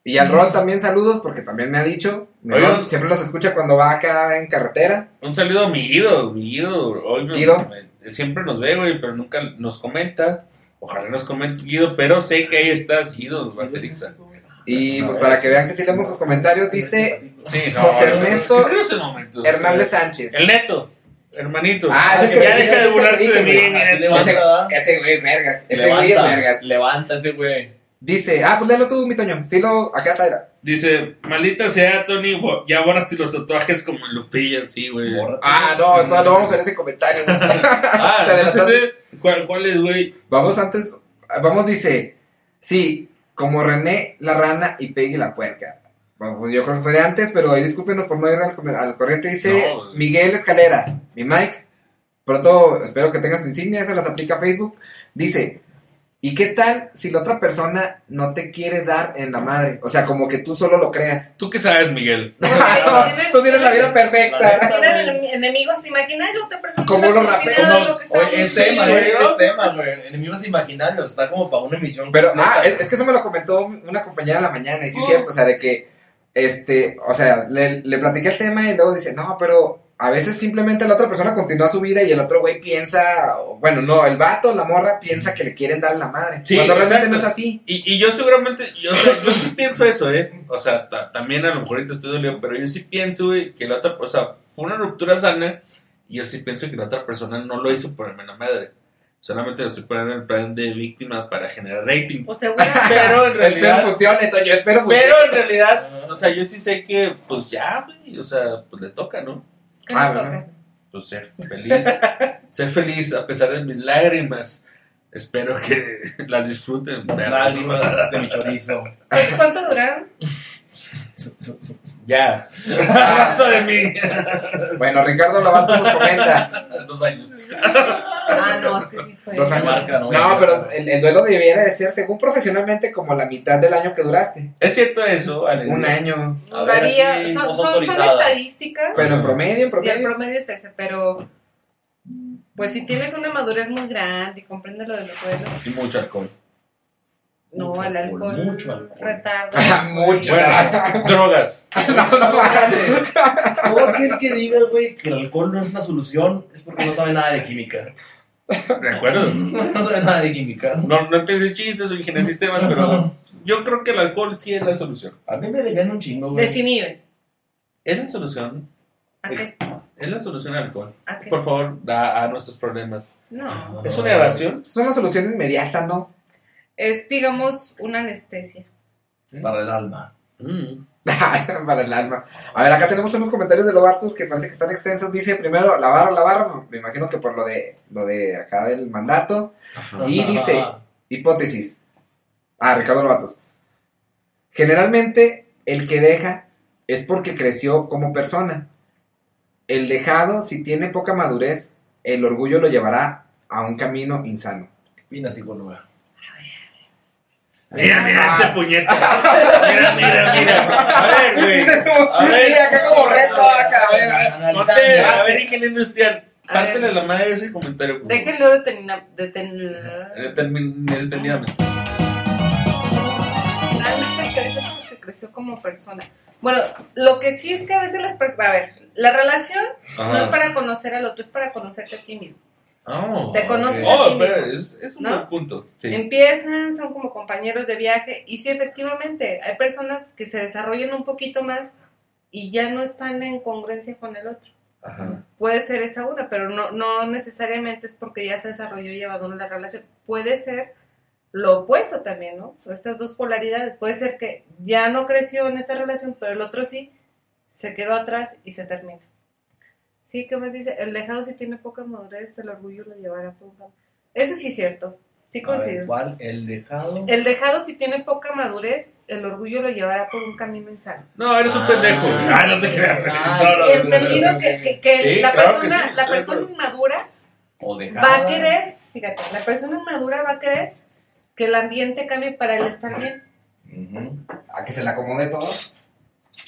Y al Rol también saludos, porque también me ha dicho. Rol siempre los escucha cuando va acá en carretera. Un saludo a mi Guido, mi Guido. Hoy me- Guido. me- siempre nos ve, güey, pero nunca nos comenta. Ojalá nos comentes, Guido, pero sé que ahí estás, Guido, baterista. Y pues para que vean que sí leemos sus comentarios, dice Sí, José Ernesto. Hernández Sánchez. El neto, hermanito. Ah, que ya deja de burlarte de mí, Ese, güey es vergas. Ese güey es vergas. Levanta ese güey. Dice, ah, pues léelo tú, mi Toño. Sí, lo, acá está. Dice, maldita sea, Tony, bo- ya bórrate los tatuajes como en Lupilla, sí, güey. Ah, no, no, no vamos a ver ese comentario. Ah, no sé adelantaste. ese. ¿Cuál, ¿Cuál es, güey? Vamos antes, vamos, dice, sí, como René la rana y Peggy la puerca. Bueno, pues yo creo que fue de antes, pero ahí discúlpenos por no ir al, corriente. Dice No. Miguel Escalera, mi Mike. Pronto espero que tengas insignia, se las aplica a Facebook. Dice, ¿y qué tal si la otra persona no te quiere dar en la madre? O sea, como que tú solo lo creas. ¿Tú qué sabes, Miguel? Tú tienes la vida perfecta. enem- enemigos, imagina la otra persona. Como que los la raperos. cocina, Como- lo Oye, es tema, güey. güey. Es tema, güey. Enemigos imaginarios. Está como para una emisión. Pero, ah, es, es que eso me lo comentó una compañera en la mañana, y sí es Oh. cierto, o sea, de que, este, o sea, le, le platiqué el tema y luego dice, no, pero a veces simplemente la otra persona continúa su vida y el otro güey piensa, o, bueno, no, el vato, la morra piensa que le quieren dar la madre, Sí, cuando realmente exacto. no es así. Y, y yo seguramente, yo, o sea, yo sí pienso eso, ¿eh? O sea, ta- también a lo mejor ahorita estoy dolido, pero yo sí pienso, güey, que la otra, o sea, fue una ruptura sana y yo sí pienso que la otra persona no lo hizo por la madre. Solamente lo estoy poniendo en el plan de víctima para generar rating. O seguramente. Pero en Espero realidad, funcione, Toño, espero funcione. pero en realidad, o sea, yo sí sé que, pues ya, güey, o sea, pues le toca, ¿no? ¿Qué me Ah. Pues ser feliz, ser feliz a pesar de mis lágrimas. Espero que las disfruten. Las lágrimas de mi chorizo. ¿Cuánto- ¿Cuánto duraron? Ya. Basta de mí. Bueno, Ricardo Lavanto nos comenta, Dos años. Ah, no, es que sí fue. dos años. marca, No, ¿no? pero el, el duelo debiera de ser, según profesionalmente, como la mitad del año que duraste. ¿Es cierto eso, Ale? Un año, A ver, Varía, aquí, son, estadísticas. pero en promedio, en Y el promedio. promedio es ese, pero pues si tienes una madurez muy grande y comprendes lo de los duelos, Y mucho alcohol. no, Mucho el alcohol, alcohol, mucho alcohol. retarda. Mucho. Bueno, drogas. No, no, mames. Todo aquel que diga, güey, que el alcohol no es una solución es porque no sabe nada de química. ¿De acuerdo? No sabe nada de química. No, no entiendes chistes o ingeniería de sistemas, pero yo creo que el alcohol sí es la solución. A mí me alivian un chingo, güey. Desinhibe. Es la solución. ¿A qué? Es la solución al alcohol. ¿A qué? Por favor, da a nuestros problemas. No. ¿Es una evasión? Es una solución inmediata, ¿no? Es, digamos, una anestesia. Para el alma. Mm. Para el alma. A ver, acá tenemos unos comentarios de Lobatos que parece que están extensos. Dice primero, lavar o lavar. Me imagino que por lo de, lo de acá del mandato. Y dice, hipótesis. Ah, Ricardo Lobatos. Generalmente, el que deja es porque creció como persona. El dejado, si tiene poca madurez, el orgullo lo llevará a un camino insano. Pina psicóloga. Mira, mira este puñete. Mira, mira, mira. A ver, güey. A ver. Sí, acá como reto, acá, a ver, a ver. Ponte, a ver, ingeniero industrial. A Pártele la madre ese comentario. Déjenlo Detenidamente. Porque creció como persona. Bueno, lo que sí es que a veces las personas... A ver, la relación no es para conocer al otro, es para conocerte a ti mismo. Oh, Te conoces oh, a ti pero mismo, es, es un ¿no? buen punto. Sí. Empiezan, son como compañeros de viaje y sí, efectivamente, hay personas que se desarrollan un poquito más y ya no están en congruencia con el otro. Ajá. Puede ser esa una, pero no, no necesariamente es porque ya se desarrolló y abandonó la relación. Puede ser lo opuesto también, ¿no? Estas dos polaridades. Puede ser que ya no creció en esta relación, pero el otro sí, se quedó atrás y se termina. Sí, ¿qué más dice? El dejado si tiene poca madurez, el orgullo lo llevará por un camino. Eso sí es cierto, sí considero. ¿Cuál? El dejado. El dejado si tiene poca madurez, el orgullo lo llevará por un camino insano. No, eres un Ah. pendejo. Ah, no te creas. No, no, ok. Entendido que, que- que Sí, la claro que persona, sí, la persona inmadura O va a querer, fíjate, la persona inmadura va a querer que el ambiente cambie para él estar bien. Ujú. A que se le acomode todo.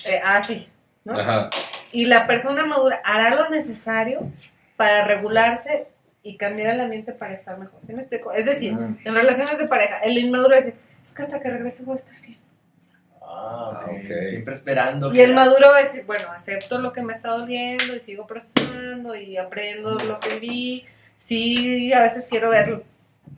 Eh, ah, sí, ¿no? Ajá. Y la persona madura hará lo necesario para regularse y cambiar el ambiente para estar mejor. ¿Sí me explico? Es decir, Mm. en relaciones de pareja, el inmaduro dice, es que hasta que regrese voy a estar bien. Ah, ok. Ah, ok. Siempre esperando. Y que- el maduro va a decir, bueno, acepto lo que me está doliendo y sigo procesando y aprendo lo que vi. Sí, a veces quiero ver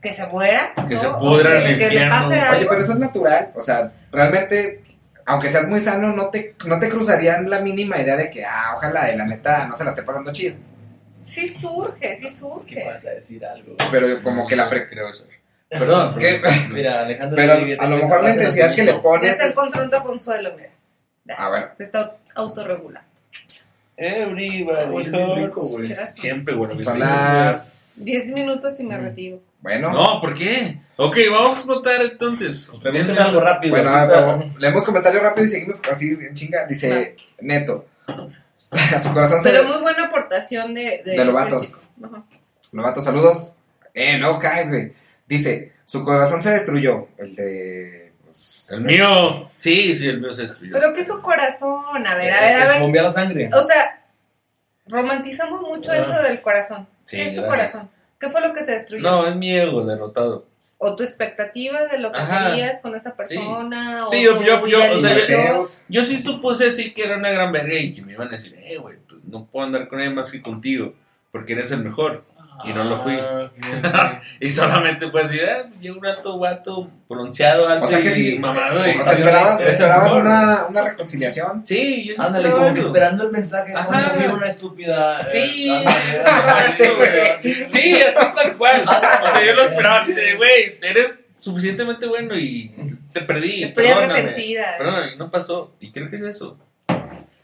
que se muera. Que ¿no? se pudra en el que le infierno. pase Oye, pero eso es natural. O sea, realmente, aunque seas muy sano, no te, no te cruzarían la mínima idea de que, ah, ojalá, y la neta, no se la esté pasando chido. Sí surge, sí ¿Qué surge. vas a decir algo? Pero como que la fre... Creo eso. Perdón, ¿Qué? Mira, Alejandro. Pero Rodríguez, a lo te mejor la intensidad que le pones es... encontró un consuelo, mira. Ah, bueno. Se está autorregulando. Everybody rico, hurts. güey. ¿Quieras? Siempre, bueno. Son las... Diez minutos y me retiro. Bueno. No, ¿por qué? Ok, vamos a explotar entonces. Pregúntame algo rápido. Bueno, ver, leemos comentarios rápido y seguimos así en chinga. Dice Neto. A su corazón se Pero muy buena aportación de... De Lobatos. este. Ajá. Novato, saludos. Eh, no caes, güey. Dice, su corazón se destruyó. El de. El mío. Sí, sí, el mío se destruyó. Pero que su corazón, a ver, a Eh, ver, a ver. bombea la sangre. O sea, romantizamos mucho Ah. eso del corazón. Sí, ¿Qué es tu gracias. corazón? ¿Qué fue lo que se destruyó? No, es mi ego derrotado. O tu expectativa de lo que Ajá. querías con esa persona. Sí, o yo- yo- yo, o sea. Yo sí supuse sí que era una gran verga y que me iban a decir, eh, güey, pues no puedo andar con ella más que contigo, porque eres el mejor. Y no lo fui. Ah. Y solamente fue así, eh, llegó un alto guato bronceado, alto O sea que y sí. mamado. Y, O sea, esperabas, esperabas una, una reconciliación. sí, yo sí Ándale, esperaba como que esperando el mensaje. Ajá. Como que una estúpida. eh, Sí, ándale, eso, güey. Sí, así tal cual. O sea, yo lo esperaba así de, güey, eres suficientemente bueno y te perdí. Estoy perdóname. arrepentida. Perdóname, y no pasó. Y creo que es eso.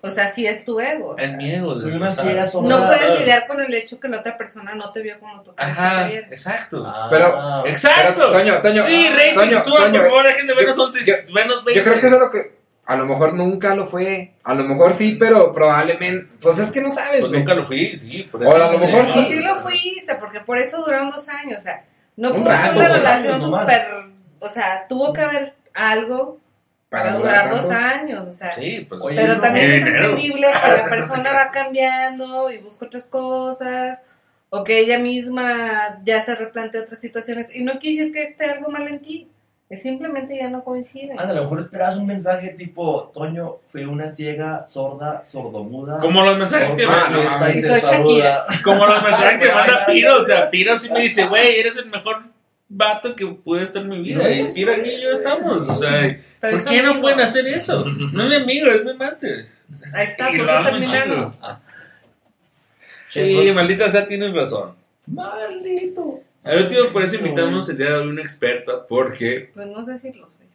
O sea, sí es tu ego. El miedo. No puedes lidiar con el hecho que la otra persona no te vio como tú quieres que Ajá, te viera. exacto. Ah, Pero- Exacto. Pero, Toño, Toño, Sí, rating, Toño, suban, Toño, por favor, dejen de yo- vernos 11, yo- menos 20. Yo creo que eso es lo que. A lo mejor nunca lo fue. A lo mejor sí, pero probablemente. Pues es que no sabes, Pues nunca lo fui, sí. Por O a lo mejor sí. sí lo fuiste, porque por eso duraron dos años. O sea, no pudo ser una relación súper. O sea, tuvo que haber algo para, durar dos años. O sea, Sí, pues. Oye, pero no, también es dinero. entendible que la persona va cambiando y busca otras cosas. O que ella misma ya se replantea otras situaciones. Y no quiere decir que esté algo mal en ti. Es simplemente ya no coincide. Ándale, a lo mejor esperabas un mensaje tipo: Toño, fui una ciega, sorda, sordomuda. Como los mensajes que Ah, mandan. no. Como los mensajes que manda Piro. O sea. Piro sí me dice, güey, eres el mejor vato que pude estar en mi vida. No y Piro aquí y yo estamos. O sea, ¿por qué no pueden hacer eso? No es mi amigo, es mi amante. Ahí está, Y por lo eso terminaron. Sí, Pues- maldita sea, tienes razón. Maldito. Al último, por eso invitamos el día de hoy una experta, porque Pues no sé si lo soy.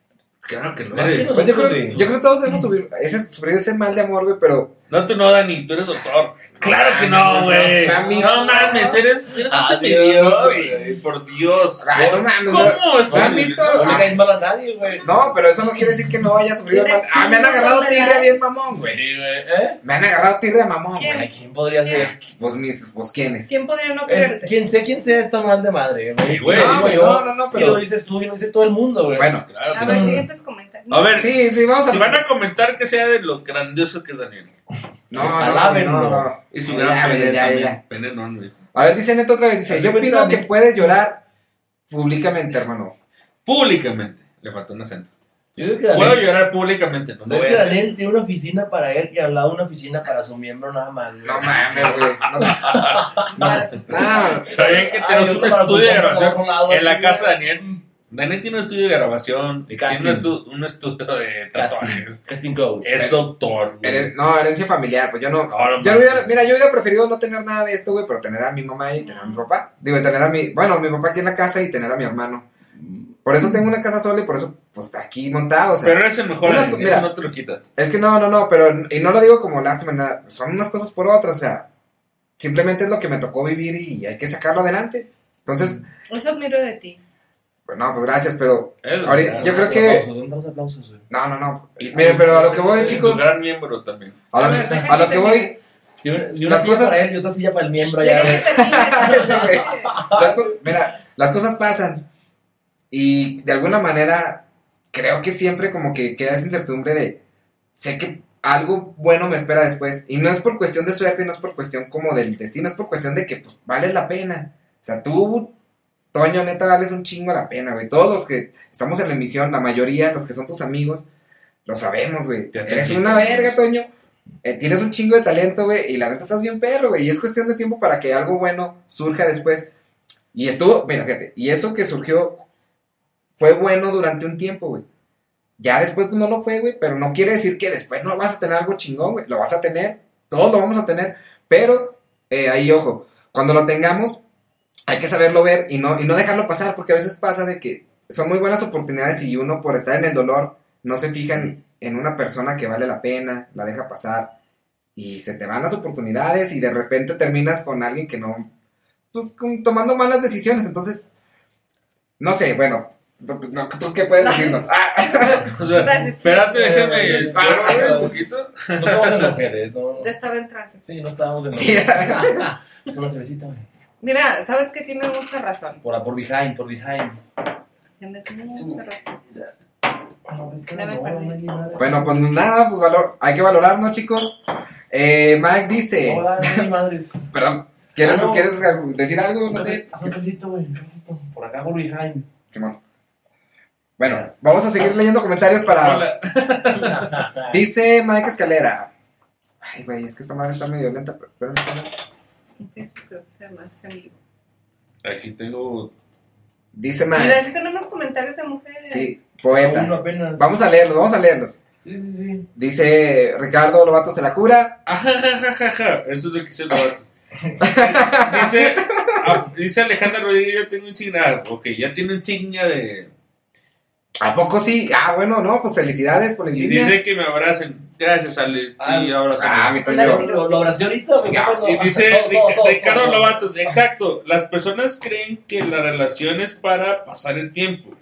claro que lo eres. Pues yo, creo, yo creo que todos hemos sufrido ese, sufrido ese mal de amor, güey, pero. No, tú no, Dani, tú eres doctor. Claro que no, güey. No mames, eres, eres un semidios, Dios, güey. Por Dios. Ay, no mames, ¿Cómo? Es ¿No has visto? No le caes mal a nadie, güey. No, pero eso no quiere decir que no haya sufrido mal. Ah, me han agarrado tigre bien mamón, güey. Sí, güey. ¿Eh? Me han agarrado tigre mamón, ¿Quién? güey. ¿quién podría ser? Pues mis, pues quiénes. ¿Quién podría no Es, quererte? quien sea quien sea está mal de madre, güey. No, digo güey, yo, no, no, no, Y pero- lo dices tú y lo dice todo el mundo, güey. Bueno, Claro A ver, siguientes comentarios. A ver, sí, sí, vamos a. si van a comentar que sea de lo grandioso que es Daniel. No, no, Alábenlo. no, no. Y su gran pene también. Pene enorme. A ver, dice Neto otra vez, dice, yo pido que puedes llorar públicamente, hermano. Públicamente. Le faltó un acento. Yo digo que Puedo Daniel, llorar públicamente, no lo ¿sabes voy que. Daniel tiene una oficina para él y al lado una oficina para su miembro nada más, güey? No mames, güey. No, Más. no, ¿Sabían que tenemos otro un estudio de grabación en la casa de Daniel? Daniel tiene un estudio de grabación, De tiene un, casting. estu- un estudio de Casting, tatuajes. casting coach. Es doctor, güey. No, herencia familiar, pues yo no. No, no yo mames. hubiera, mira, yo hubiera preferido no tener nada de esto, güey, pero tener a mi mamá y tener a mi papá. Digo, tener a mi, bueno, mi papá aquí en la casa y tener a mi hermano. Por eso tengo una casa sola y por eso, pues, está aquí montado, o sea. Pero eres el mejor, unas- mira. eso no te lo quita. Es que no, no, no, pero, y no lo digo como lástima, nada, son unas cosas por otras, o sea, simplemente es lo que me tocó vivir y hay que sacarlo adelante. Entonces, Eso admiro de ti. Pues no, pues gracias, pero, Es ahorita- yo creo que, Aplausos, ¿dónde están los aplausos, no, no, no, miren, pero a lo que voy, un chicos, gran miembro también. a lo, A que voy, Y una, y una Las silla cosas- para él y otra silla para el miembro ya, las cosas, mira, las cosas pasan. Y de alguna manera creo que siempre como que queda esa incertidumbre de sé que algo bueno me espera después. Y no es por cuestión de suerte, no es por cuestión como del destino, es por cuestión de que pues vale la pena. O sea, tú Toño, neta, vales un chingo la pena, güey. Todos los que estamos en la emisión, la mayoría, los que son tus amigos, lo sabemos, güey. Eres una verga, Toño. Eh, tienes un chingo de talento, güey, y la neta estás bien perro, güey. Y es cuestión de tiempo para que algo bueno surja después. Y estuvo, mira, fíjate, y eso que surgió fue bueno durante un tiempo, güey. Ya después no lo fue, güey, pero no quiere decir que después no vas a tener algo chingón, güey. Lo vas a tener, todos lo vamos a tener, pero eh, ahí, ojo, cuando lo tengamos, hay que saberlo ver y no, y no dejarlo pasar, porque a veces pasa de que son muy buenas oportunidades y uno por estar en el dolor no se fija en, en una persona que vale la pena, la deja pasar y se te van las oportunidades y de repente terminas con alguien que no, pues con- tomando malas decisiones, entonces, no sé, bueno, ¿tú, no, ¿tú qué puedes decirnos? Ah, O sea, Gracias. espérate, déjame. eh, paro, un poquito. No estamos en mujeres, no. Ya estaba en trance. Sí, no estábamos en sí, Es una cervecita, güey. Mira, sabes que tiene mucha razón. Por, por behind, por behind. Tiene mucha razón. Ya Ya me perdí. bueno, pues nada, pues valor, hay que valorarnos, chicos. Eh, Mike dice, No, no hay madres. perdón, ¿quieres, Ah, no. ¿quieres decir algo? No sé. Haz un casito, güey, un casito. Por acá, por behind. Simón. Bueno, vamos a seguir leyendo comentarios para... Hola. Dice Mike Escalera. Ay, güey, es que esta madre está medio lenta. pero- pero- Facebook, se llama amigo. Aquí tengo. Dice Mira, Mike. sí tenemos comentarios de mujeres. Sí, Uno poeta. apenas. Vamos a leerlos, vamos a leerlos. Sí, sí, sí. Dice Ricardo Lobato se la cura. Ajajajaja. Eso es lo que hice los vatos. dice, ah, dice Alejandra Rodríguez, ya tengo insignia. Ok, ya tiene insignia de. ¿A poco sí? Ah, bueno, no, pues felicidades por la Y insignia. dice que me abracen. Gracias, Ale. Sí, Ah, abrázame. Ah, mi. Toño. Lo, lo abracé ahorita, Y dice todo, todo, Ric- todo, Ricardo todo. Lobatos, exacto, las personas creen que la relación es para pasar el tiempo,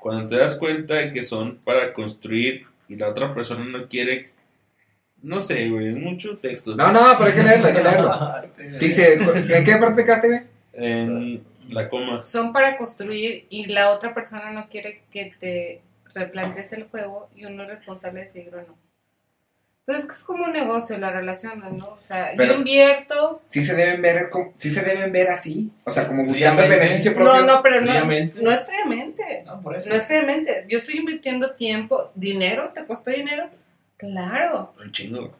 cuando te das cuenta de que son para construir y la otra persona no quiere, no sé, güey, es mucho texto. No, no, pero hay que leerlo, hay que leerlo. Dice, ¿en qué parte te quedaste, güey? En la coma. Son para construir y la otra persona no quiere que te replantes el juego y uno es responsable de seguir o no. Entonces es que es como un negocio la relación, ¿no? O sea, Pero yo invierto. Sí se deben ver, como- sí se deben ver así. O sea, como buscando el beneficio propio. No, no, pero no, Fríamente. no es fríamente. No, por eso. No es fríamente. Yo estoy invirtiendo tiempo, dinero, ¿te costó dinero? Claro. Un chingo.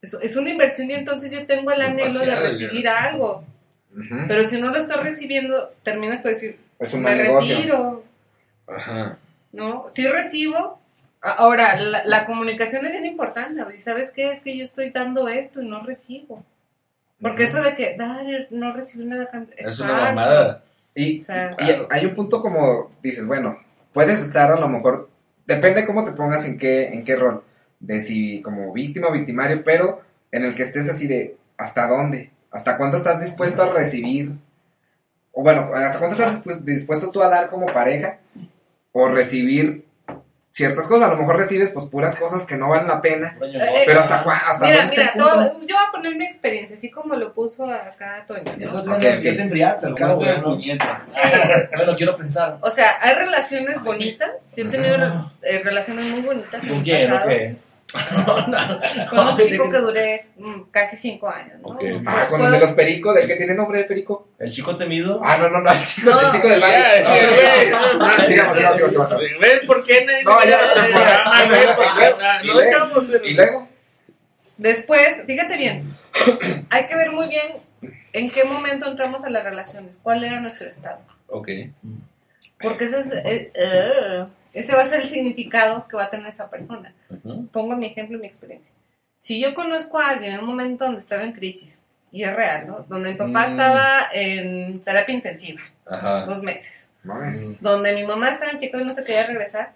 Es, es una inversión y entonces yo tengo el anhelo de recibir dinero. Ujú. Pero si no lo estoy recibiendo, terminas por decir, Es un me negocio. retiro. Ajá. ¿no? Sí recibo. Ahora, la, la comunicación es bien importante. ¿Y sabes qué? Es que yo estoy dando esto y no recibo. Porque Ujú. eso de que, dar, no recibí nada. a cambio", Es falso. una mamada. Y, O sea, y hay un punto como dices, bueno, puedes estar a lo mejor, depende cómo te pongas en qué, en qué rol, de si como víctima o victimario, pero en el que estés así de hasta dónde, hasta cuándo estás dispuesto a recibir, o bueno, hasta cuándo estás dispuesto, dispuesto tú a dar como pareja, o recibir ciertas cosas, a lo mejor recibes pues puras cosas que no valen la pena, Eh, pero hasta, hasta mira, mira, todo- yo voy a poner mi experiencia, así como lo puso acá Toño, ¿no? no Ok, tienes- ok. ya te enfriaste, Lo cabo, de ¿no? puñeta. Sí. Bueno, quiero pensar. O sea, hay relaciones bonitas. Yo he tenido eh, relaciones muy bonitas. ¿Con quién o qué? Con un chico que duré mm, casi cinco años, ¿no? Ah, con el de los pericos, del que tiene nombre de perico. El chico temido. Ah, no, no, no, el chico, No. el chico del. Ah, sigamos, sigamos. ¿Ven por qué No, ya, luego- dejamos en Y luego, Después, fíjate bien, hay que ver muy bien en qué momento entramos a las relaciones, cuál era nuestro estado. Ok. Porque ese, es, eh, eh, ese va a ser el significado que va a tener esa persona. Ujú. Pongo mi ejemplo y mi experiencia. Si yo conozco a alguien en un momento donde estaba en crisis y es real, ¿no? Donde mi papá Mm. estaba en terapia intensiva, Ajá. dos meses. No es. Donde mi mamá estaba en Chicago y no se quería regresar.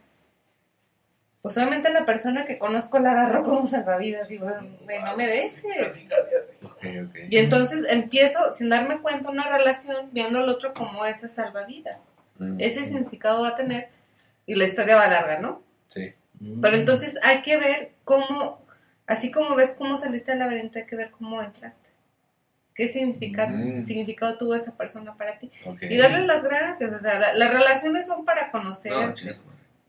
Pues obviamente la persona que conozco la agarró como salvavidas y bueno, no me dejes. Casi, casi así. Ok, ok. Y entonces empiezo, sin darme cuenta, una relación viendo al otro como ese salvavidas. Mm. Ese significado va a tener y la historia va larga, ¿no? Sí. Pero entonces hay que ver cómo, así como ves cómo saliste del laberinto, hay que ver cómo entraste. ¿Qué significado, Mm. significado tuvo esa persona para ti? Y darle las gracias. O sea, la- las relaciones son para conocer. No.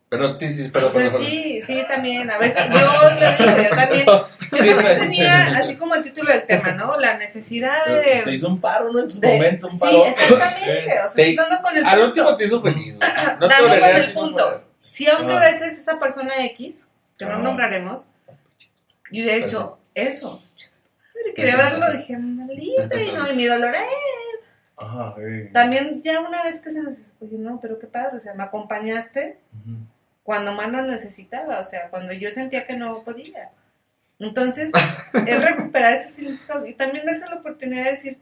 Pero sí, sí, pero o sea, pero- sí, sí, también. A veces yo le digo, yo también. Yo Sí, también sí, tenía, sí. así como el título del tema, ¿no? La necesidad Te de. hizo un paro, ¿no? En su de- momento, un sí, paro. exactamente. O sea, Te- estoy dando con el Al punto. último te hizo feliz. No te Dando con dolería el si no punto. Si aunque a veces esa persona X, que no Ah. nombraremos, yo he hecho eso. Madre, Quería verlo, dije, maldita, y no, y mi dolor, ¡eh! Ajá. También ya una vez que se nos oye, no, pero qué padre, o sea, me acompañaste Ujú. Cuando más lo necesitaba, o sea, cuando yo sentía que no podía. Entonces, es recuperar estos significados y también darse la oportunidad de decir,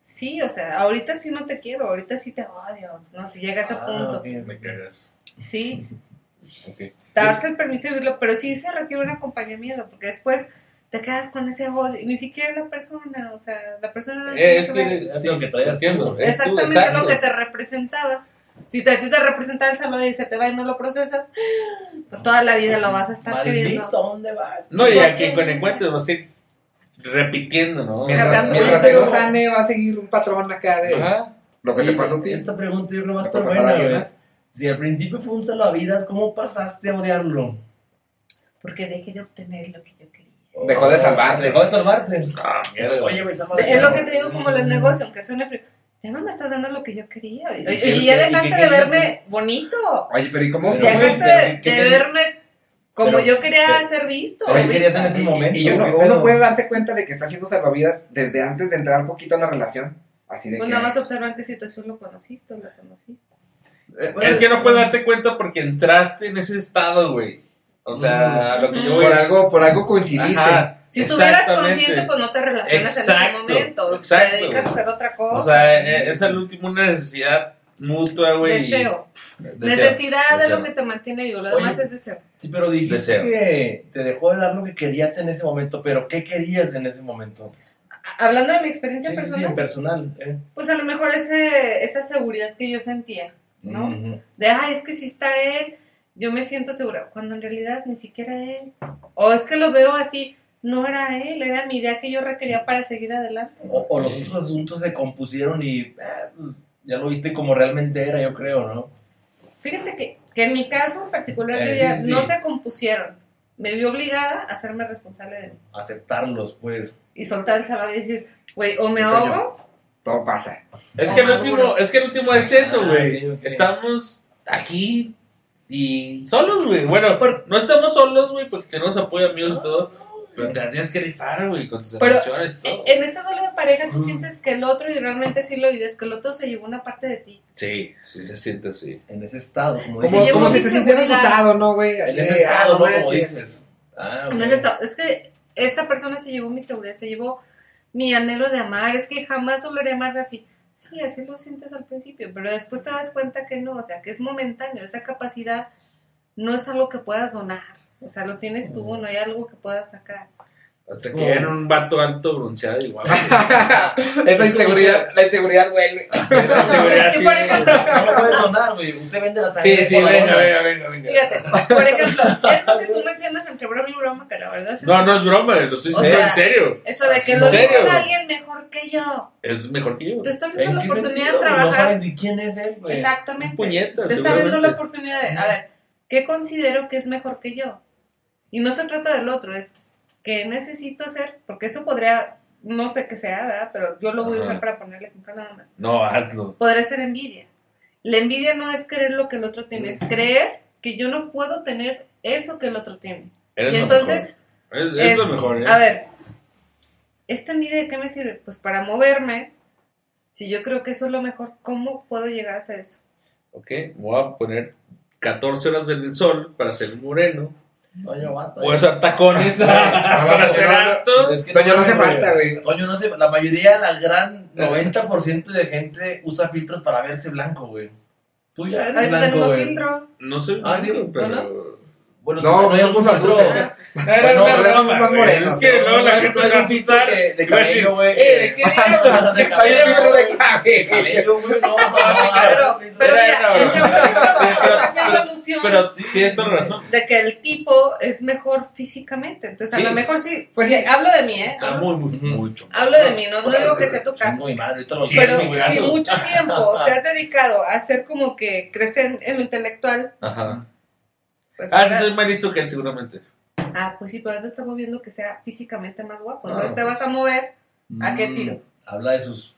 sí, o sea, ahorita sí no te quiero, ahorita sí te odio, ¿no? Si llega a ese Ah, punto, ok. Me cagas. sí, Ok. darse el permiso de vivirlo, pero sí se requiere un acompañamiento, porque después te quedas con ese odio, ni siquiera la persona, o sea, la persona no Eh, es que Es lo que traías exactamente lo que te representaba. Si te, a ti te representaba el salud y se te va y no lo procesas, pues toda la vida lo vas a estar Maldito, queriendo. ¿dónde vas? No, y ¿Por aquí con encuentros vas a ir repitiendo, ¿no? Mientras, mientras lo pelo. sane, va a seguir un patrón acá de Ajá. lo que te Oye, pasó a ti. Esta pregunta yo creo que va a ¿Te estar buena? Si al principio fue un salvavidas, ¿cómo pasaste a odiarlo? Porque dejé de obtener lo que yo quería. Dejó de salvarte. Dejó de salvarte. Ah, mierda. Oye, güey, sálvame. Es lo que te digo como los negocios, aunque suene frío. Ya no me estás dando lo que yo quería. ¿Y ya y dejaste de verme bonito. Oye, pero ¿y cómo? Pero, dejaste de, verme como Pero- yo quería pero- ser visto. pero ¿qué querías en ese momento? Y uno, ¿Qué uno pedo? puede darse cuenta de que está haciendo salvavidas desde antes de entrar un poquito en la relación. Así de Pues que. nada más observan qué situación lo conociste o lo conociste. Eh, bueno, Es que no puedes darte cuenta porque entraste en ese estado, güey. O sea, a lo que yo voy por es- algo, por algo coincidiste. Ajá, Si estuvieras consciente, pues no te relacionas en ese momento. exacto, te dedicas a hacer otra cosa. O sea, eh, es al último una necesidad mutua, güey. deseo. Deseo. Necesidad es Deseo. lo que te mantiene vivo. Lo Oye, demás es deseo. Sí, pero dijiste Deseo. que te dejó de dar lo que querías en ese momento, pero ¿qué querías en ese momento? Hablando de mi experiencia Sí, sí, sí, personal. ¿eh? pues a lo mejor ese, esa seguridad que yo sentía, ¿no? De, ah, es que si está él, yo me siento segura. Cuando en realidad ni siquiera él. O es que lo veo así, no era él, era mi idea que yo requería para seguir adelante. O, o los otros asuntos se compusieron y ah, pues, ya lo viste como realmente era, yo creo, ¿no? Fíjate que, que en mi caso en particular, Eh, yo sí, ya sí, sí. no se compusieron. Me vi obligada a hacerme responsable de mí. Aceptarlos, pues. Y soltar el salado y decir, güey, o me ahogo, Todo pasa. Es que el Ah, último, es que el último es eso, Ah, güey. ok, ok. Estamos aquí y solos, güey. Bueno, no estamos solos, güey, porque tenemos apoyo, amigos y todo. Pero te la tienes que rifar, güey, con tus Pero, emociones y todo. en este duelo de pareja tú Mm. sientes que el otro, y realmente sí lo vives, que el otro se llevó una parte de ti. Sí, sí se siente así. En ese estado, como Se Como, dices. llevó como si te sintieras usado, ¿no, güey? En ese ah, estado, no. Ah, No ok. es, esta- es que esta persona se llevó mi seguridad, se llevó mi anhelo de amar, es que jamás volveré a amar así. Sí, así lo sientes al principio, pero después te das cuenta que no, o sea, que es momentáneo, esa capacidad no es algo que puedas donar, o sea, lo tienes tú, no hay algo que puedas sacar. Hasta que era un vato alto, bronceado y guapo. Esa inseguridad, la inseguridad, güey. Seguridad, Y sí, por güey. ejemplo, No lo puedes donar, güey. Usted vende la sangre. Sí, sí, la venga, venga, venga, venga. Fíjate, por ejemplo, eso que tú mencionas entre broma y broma, que la verdad es No, no es broma, lo estoy diciendo en serio. Eso de que ¿En lo diga alguien mejor que yo, Es mejor que yo. te está abriendo ¿En la oportunidad sentido? de No trabajar. sabes ni quién es él, güey. Exactamente. Puñetas, Te está abriendo la oportunidad de, a ver, ¿qué considero que es mejor que yo? Y no se trata del otro, es qué necesito hacer, porque eso podría, no sé qué sea, ¿verdad? Pero yo lo voy a usar para ponerle ejemplo nada más. No, hazlo. Podría ser envidia. La envidia no es creer lo que el otro tiene, es creer que yo no puedo tener eso que el otro tiene. Eres y lo entonces, mejor. Es, es es, lo mejor, ¿eh? a ver, ¿esta envidia de qué me sirve? Pues para moverme, si yo creo que eso es lo mejor, ¿cómo puedo llegar a hacer eso? Ok, voy a poner 14 horas en el sol para ser moreno. Toño, basta. Puedes usar tacones No, para no, hacer no, no. acto. Es que Toño, no hace mames, falta, güey. Toño, no sé, la mayoría, la gran 90% de gente usa filtros para verse blanco, güey. Tú ya eres Ahí blanco, tenemos güey. filtro. No soy Ah, sí, blanco, pero... Bueno, No, no, las filtro. luces. Era una broma, Es que ¿no? luego la gente va a un asustar. que- de cabello, güey, "Eh, que- ¿de qué diablos? De ¿Qué cabello, de güey?" cabello. Güey, no, Pero, mira, haciendo alusión Pero tienes toda razón. de que el tipo es mejor físicamente. Entonces, a Sí. lo mejor sí. Pues sí, sí. hablo de mí, ¿eh? Está Hablo, muy, muy, mucho. hablo de mí, no, no digo que sea tu caso. Muy Sí, Pero es un si mucho tiempo te has dedicado a hacer como que crecer en lo intelectual, Ajá. Pues Ah, sí, ahora- soy más listo que él, seguramente. ah, pues sí, pero te está moviendo que sea físicamente más guapo. Ah, Entonces te pues. vas a mover. ¿A qué Mm, tiro? Habla de sus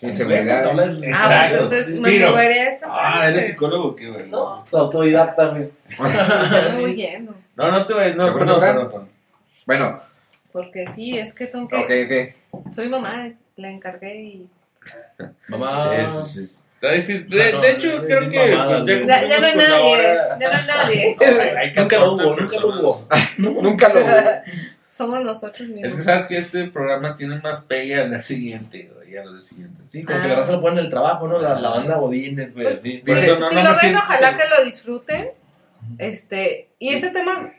Inseguridades. De sus- Ah, Exacto. pues entonces me Tiro. moveré a esa Ah, parte. eres psicólogo, qué güey. No, autodidacta, güey. Muy lleno. No, no te vayas, no, ¿Seguro, perdón, perdón, perdón. Bueno, Porque sí, es que tengo que. ok, ok. Soy mamá, la encargué y. Mamá. Sí, sí, sí. Está difícil. De, No, de hecho, no, creo que mamadas, pues, ya güey. Ya, ya no hay nadie, ya no hay nadie. No, Nunca lo 14 hubo, nunca lo hubo. Nunca lo. Somos nosotros mismos. Es que sabes que este programa tiene más pegue al día siguiente, güey, a los siguientes. Sí, como Ah. que la raza lo ponen en el trabajo, ¿no? La, la banda Godines, güey, Pues. Por si eso no- si no lo ven, siento ojalá que lo disfruten. Este, y ese tema,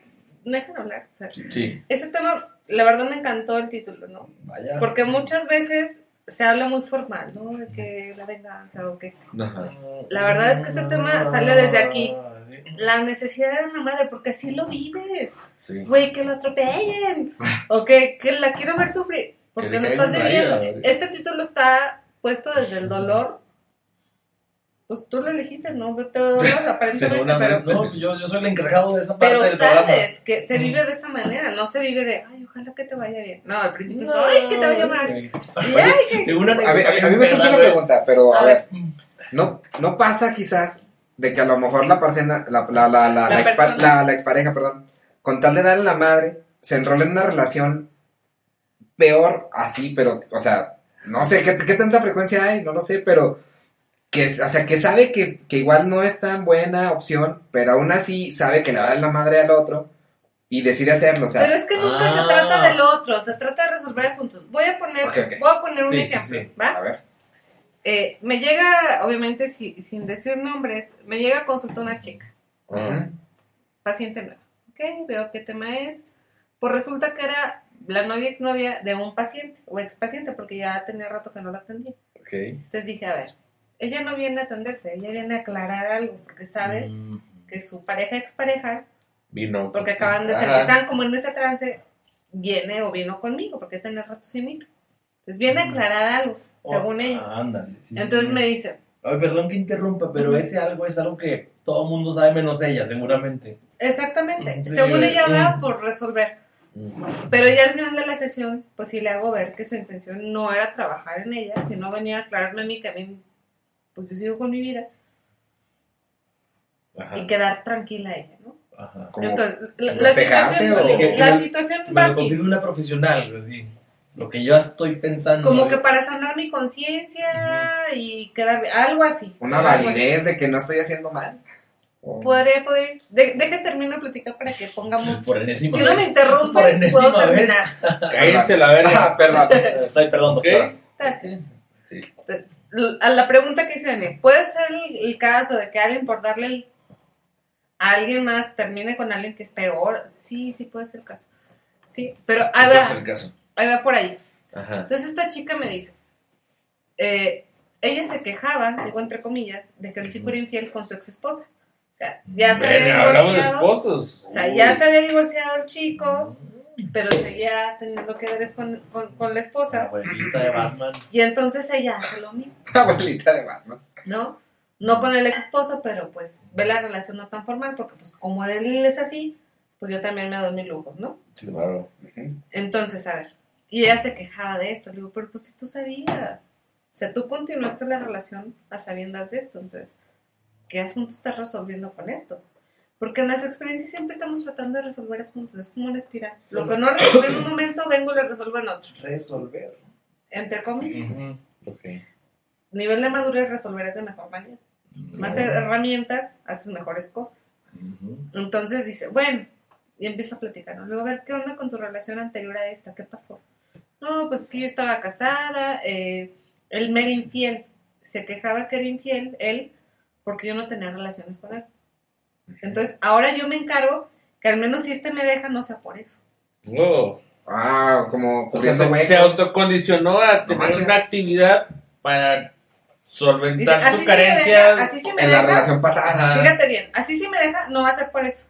dejen hablar. o sea, Sí. ese tema, la verdad me encantó el título, ¿no? Vaya. Porque muchas veces se habla muy formal, ¿no? De que la venganza o que. Ajá. La verdad es que ese tema sale desde aquí. Ah. La necesidad de la madre, porque así lo vives. Sí. Güey, que lo atropellen. o que, que la quiero ver sufrir. Porque lo caiga estás viviendo. Este título está puesto desde el dolor. Pues tú lo elegiste, ¿no? Te dolor aparentemente, pero, No, yo, yo soy el encargado de esa parte pero del programa. sabes que se vive de esa manera. No se vive de, ay, ojalá que te vaya bien. No, al principio es, ay, que te vaya mal. Y, ay, que- Tengo una A mí, a mí- a mí me surge una pregunta, pero a, A ver, ¿no, ¿no pasa quizás de que a lo mejor la persona, la, la, la, la, La expa- la- la expareja, perdón, con tal de darle la madre, se enrola en una relación peor así, pero, o sea, no sé qué, qué tanta frecuencia hay, no lo sé, pero que, es- o sea, que sabe que, que igual no es tan buena opción, pero aún así sabe que le va a dar la madre al otro y decide hacerlo, o sea, Pero es que nunca Ah. se trata del otro, se trata de resolver asuntos. Voy a poner, Ok, ok. voy a poner un Sí, ejemplo, sí. ¿va? a ver, Eh, me llega, obviamente, si- sin decir nombres, me llega a consultar una chica, paciente nueva. Ok, veo qué tema es. Pues resulta que era la novia exnovia de un paciente o expaciente, porque ya tenía rato que no la atendía. Entonces dije, a ver, ella no viene a atenderse, ella viene a aclarar algo, porque sabe Mm. que su pareja expareja, Vino. porque acaban de tener, están como en ese trance, viene o vino conmigo, porque tenía rato sin ir. Entonces viene a aclarar algo, según Oh, ella. Ándale, sí, Entonces sí. me dice, Ay, perdón que interrumpa, pero Ujú. ese algo es algo que todo mundo sabe menos ella, seguramente. exactamente, Sí, según ella va mm. por resolver. Mm. Pero ya al final de la sesión, pues sí le hago ver que su intención no era trabajar en ella, sino venía a aclararme a mí que a mí, pues yo sigo con mi vida Ajá. y quedar tranquila ella, ¿no? Ajá. Entonces, la, la situación, o- Que- la me- situación va me lo confirme una profesional, así. Lo que yo estoy pensando. como ¿no? que para sanar mi conciencia y quedar algo así. una algo así. validez de que no estoy haciendo mal. O- Podría, podría. De, deja termino de platicar para que pongamos. Por enésima Si no me vez. Por interrumpes, enésima puedo terminar. Cállense la verga. Ah, perdón. Ay, perdón, doctora. Gracias. Sí. Entonces, a la pregunta que hice Daniel, ¿puede ser el, el caso de que alguien por darle el- a alguien más termine con alguien que es peor? Sí, sí puede ser el caso. Sí, pero ahí el va, caso. ahí va por ahí. Ajá. Entonces esta chica me dice, eh, ella se quejaba, digo entre comillas, de que el chico era infiel con su ex esposa. O sea, ya se había de divorciado. esposos. O sea, ya se había divorciado el chico, pero seguía teniendo que ver con, con, con la La esposa. abuelita de Batman. Y entonces ella hace lo mismo, Abuelita de Batman. ¿no? No con el ex esposo, pero pues ve la relación no tan formal, porque pues como él es así, pues yo también me doy mis lujos, ¿no? Sí, claro. Entonces, a ver, y ella se quejaba de esto. Le digo, pero pues si tú sabías. O sea, tú continuaste la relación a sabiendas de esto. Entonces, ¿qué asunto estás resolviendo con esto? Porque en las experiencias siempre estamos tratando de resolver asuntos. Es como una espiral. Lo que no resuelvo en un momento, vengo y lo resuelvo en otro. Resolver. Entre comillas. Nivel de madurez resolverás de mejor manera. Más herramientas, haces mejores cosas. Entonces dice, bueno, Y empieza a platicar, ¿no? Luego, a ver, ¿qué onda con tu relación anterior a esta? ¿Qué pasó? No, pues que yo estaba casada, eh, él me era infiel. Se quejaba que era infiel, él, porque yo no tenía relaciones con él. Entonces, ahora yo me encargo que al menos si este me deja, no sea por eso. Wow. Ah, como O sea, se, autocondicionó a tener una actividad para Dice, solventar así su carencia. deja, así sí me en la relación pasada. Fíjate bien, así sí me deja, no va a ser por eso.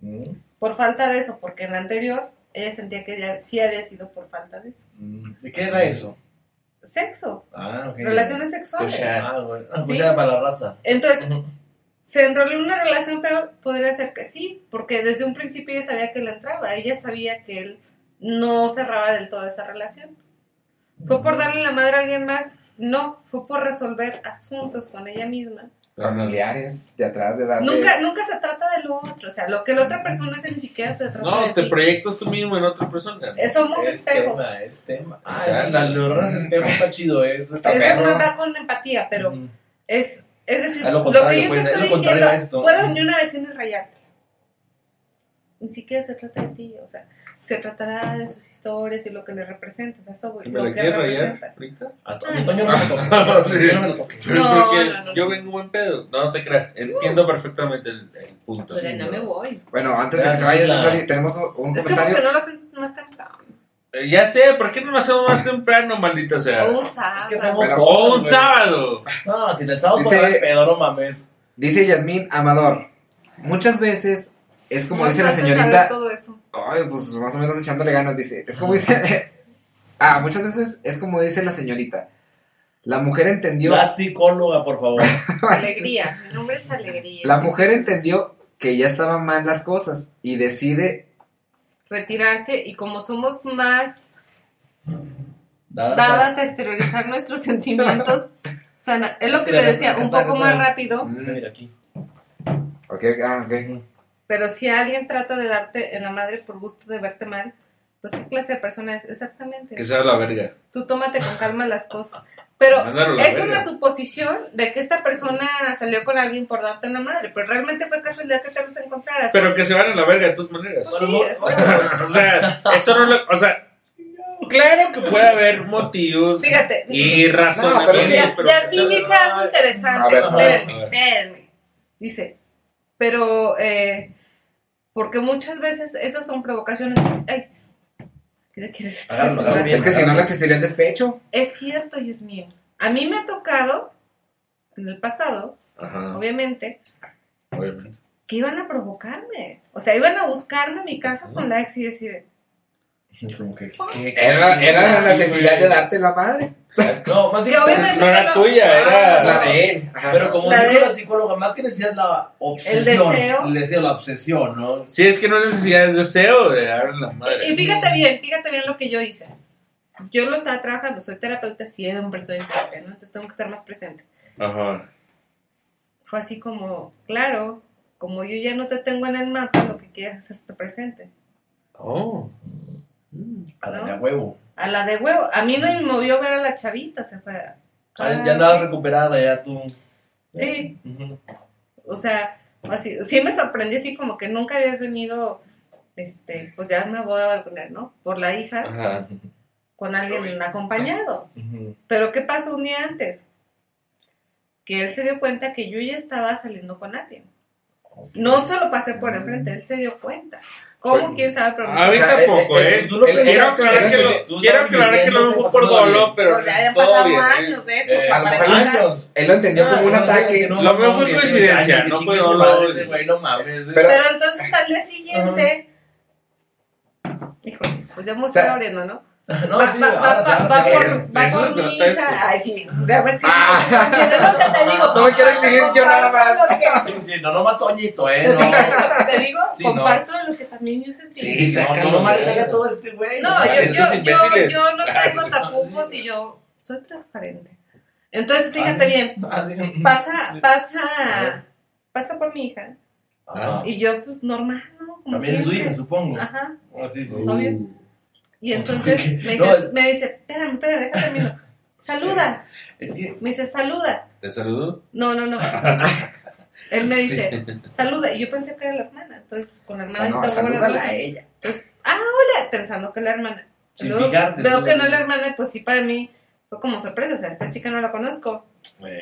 Mm, Por falta de eso, porque en la anterior ella sentía que ya sí había sido por falta de eso. mm. ¿De qué era eso? Sexo, Ah, ok. relaciones sexuales. Pues ya. Ah, bueno. Ah, pues Sí. ya para la raza. Entonces. ¿Se enroló en una relación peor? Podría ser que sí, porque desde un principio ella sabía que le entraba, ella sabía que él no cerraba del todo esa relación. ¿Fue por darle la madre a alguien más? No, fue por resolver asuntos con ella misma. Familiares, de atrás de darle. Nunca, nunca se trata de lo otro, o sea, lo que la otra persona hace ni siquiera se trata No, de te ti. proyectas tú mismo en otra persona. Eh, Somos Es espejos. tema, es tema. Ah, Exacto. es, la neuronas espejo está chido, eso está Eso es perro. mandar con empatía, pero Ujú. es, es decir, lo lo, que yo te pues, es estoy contrario diciendo, esto. puede venir una vecina y rayarte. Ni siquiera se trata de ti, o sea, se tratará de sus historias y lo que le representas, eso, güey, ¿Me lo que quieres rayar representas. ahorita? A to- a mi Toño no me lo toques. Sí. No me lo toques. No, Porque no, no. yo vengo buen pedo. No, no te creas. Entiendo perfectamente el, el punto. Pero sí, no no. me voy. Bueno, antes de que te vayas, Charlie, tenemos un- Es que porque comentario. no lo hacen más temprano. Eh, ya sé, ¿por qué no lo hacemos más temprano, maldita sea? Un sábado. Es que hacemos Pero- cosas, O un güey. sábado. No, si en el sábado Dice- por el pedo, no mames. Dice Yasmín Amador. Muchas veces es como ¿Cómo dice la señorita. todo eso? Ay, pues más o menos echándole ganas, dice. Es como dice. ah, muchas veces es como dice la señorita. La mujer entendió. La psicóloga, por favor. Alegría. Mi nombre es Alegría. La Sí. mujer entendió que ya estaban mal las cosas y decide. Retirarse y como somos más Dadas dadas a exteriorizar nuestros sentimientos, sana. Es lo que te decía, un poco está. más rápido, mm, Mira aquí. ok, ah, ok. pero si alguien trata de darte en la madre por gusto de verte mal, pues qué clase de persona es exactamente. Que sea la verga. Tú tómate con calma las cosas. Pero es verga. la suposición de que esta persona salió con alguien por darte en la madre, pero realmente fue casualidad que te los encontraras. Pero Pues, que se van a la verga de todas maneras. pues sí, eso- o sea, eso no lo. O sea, claro que puede haber motivos Fíjate, y No, razonamientos. pero ya, pero ya que sí sea- dice algo interesante. Espérenme, espérenme. Dice, pero eh, porque muchas veces esas son provocaciones. Ay, ¿qué quieres Agárralo, agárralo bien. Es que si no, no existiría el despecho. Es cierto, y es mío. A mí me ha tocado, en el pasado, Ajá, obviamente, obviamente. que iban a provocarme. O sea, iban a buscarme a mi casa con la ex y yo así de, Como que- Era, era la necesidad de darte la madre. No, más Que bien. obviamente- No era no. tuya, era. La de él. Ajá. Pero como La dijo de- la psicóloga, más que necesidad la obsesión. deseo. El deseo, la obsesión, ¿no? Sí, es que no hay necesidad de deseo de darle la madre. Y fíjate bien, fíjate bien lo que yo hice. Yo lo estaba trabajando, soy terapeuta, siempre estoy en terapia, ¿no? Entonces tengo que estar más presente. Ajá. Fue así como, claro, como yo ya no te tengo en el mapa, lo que quieres es hacerte presente. Oh. A la ¿No? de huevo. A la de huevo. A mí no me movió ver a la chavita, se fue. a- Ah, ya andabas recuperada, ya tú. Sí, o sea, así, sí me sorprendí así como que nunca habías venido, este, pues ya me voy a vacunar, ¿no? Por la hija, Ajá. con alguien acompañado. Pero ¿qué pasó un día antes? Que él se dio cuenta que yo ya estaba saliendo con alguien. No se lo pasé por enfrente, él se dio cuenta. ¿Cómo? ¿Quién sabe? Pero A mí O sea, tampoco, ¿eh? Quiero aclarar que lo, quiero aclarar que lo vemos por dolo, pero Pues ya habían pasado bien, años de eso. o Eh, sea, a lo mejor años. Él lo entendió como un ataque. Lo mío fue coincidencia, no fue dolo. Pero- Pero entonces al día siguiente. Híjole, pues ya me estoy O sea, abriendo, ¿no? No, va, sí, va- ahora va- por, va por mi hija. Ay, sí, pues me sí, Ah. ¿entiendes lo que te digo? No me quiero exhibir yo nada más. Sí, sí, no, nomás Toñito, ¿eh? ¿Te No. digo lo que te digo? Sí, no. comparto lo que también yo sentí. Sí, sí, no, no, nomás le todo este güey. No, yo, yo, yo, yo no tengo tapujos y yo soy transparente. Entonces, fíjate Ah, sí. bien, Ah, sí. pasa, pasa, pasa por mi hija Ajá. y yo pues normal, ¿no? Como También es su hija, supongo. Ajá. Ah, sí, sí. Pues, obvio. Y entonces me No, dice, es- me dice, espérame, espérame, déjame termino. Saluda. Es que. Me dice, saluda. ¿Te saludo? No, no, no. él me dice, saluda. Y yo pensé que era la hermana. Entonces, con la O hermana sea, no, a ella. Entonces, ah, hola, pensando que es la hermana. Sin Luego fijarte, veo que no es la hermana, pues sí, para mí fue como sorpresa. O sea, esta chica no la conozco.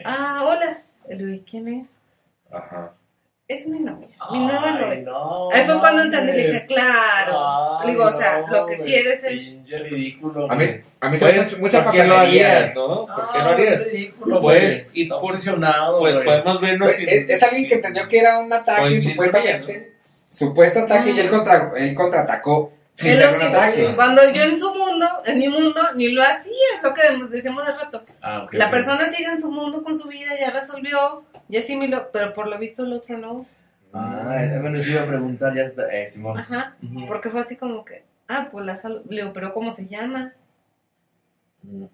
Ah, hola. ¿y quién es? Ajá. Es mi novia. Mi nueva Ay, novia. no, Ahí fue cuando entendí, le dije, claro. Ay, digo, o sea, no, lo que güey, quieres es. Pinche ridículo. A mí, a mí se me Pues, hace mucha ¿por qué lo harías, no? ¿Por qué lo Ah, harías? es ridículo, Pues, Está por- obsesionado, Pues podemos vernos Pues, sin- es, es alguien que entendió que era un ataque Pues, supuestamente supuesto ataque y él, contra, él contraatacó sin Él ser lo un sigue. ataque. Cuando yo en su mundo, en mi mundo, ni lo hacía, es lo que decíamos de rato. Ah, ok, La persona sigue en su mundo con su vida, ya resolvió, ya asimiló, pero por lo visto el otro no. Ah, eh, bueno, eso iba a preguntar ya. está- Eh, Simón. Ajá. Porque fue así como que, ah, pues la salud. Le digo, pero ¿cómo se llama? Mm.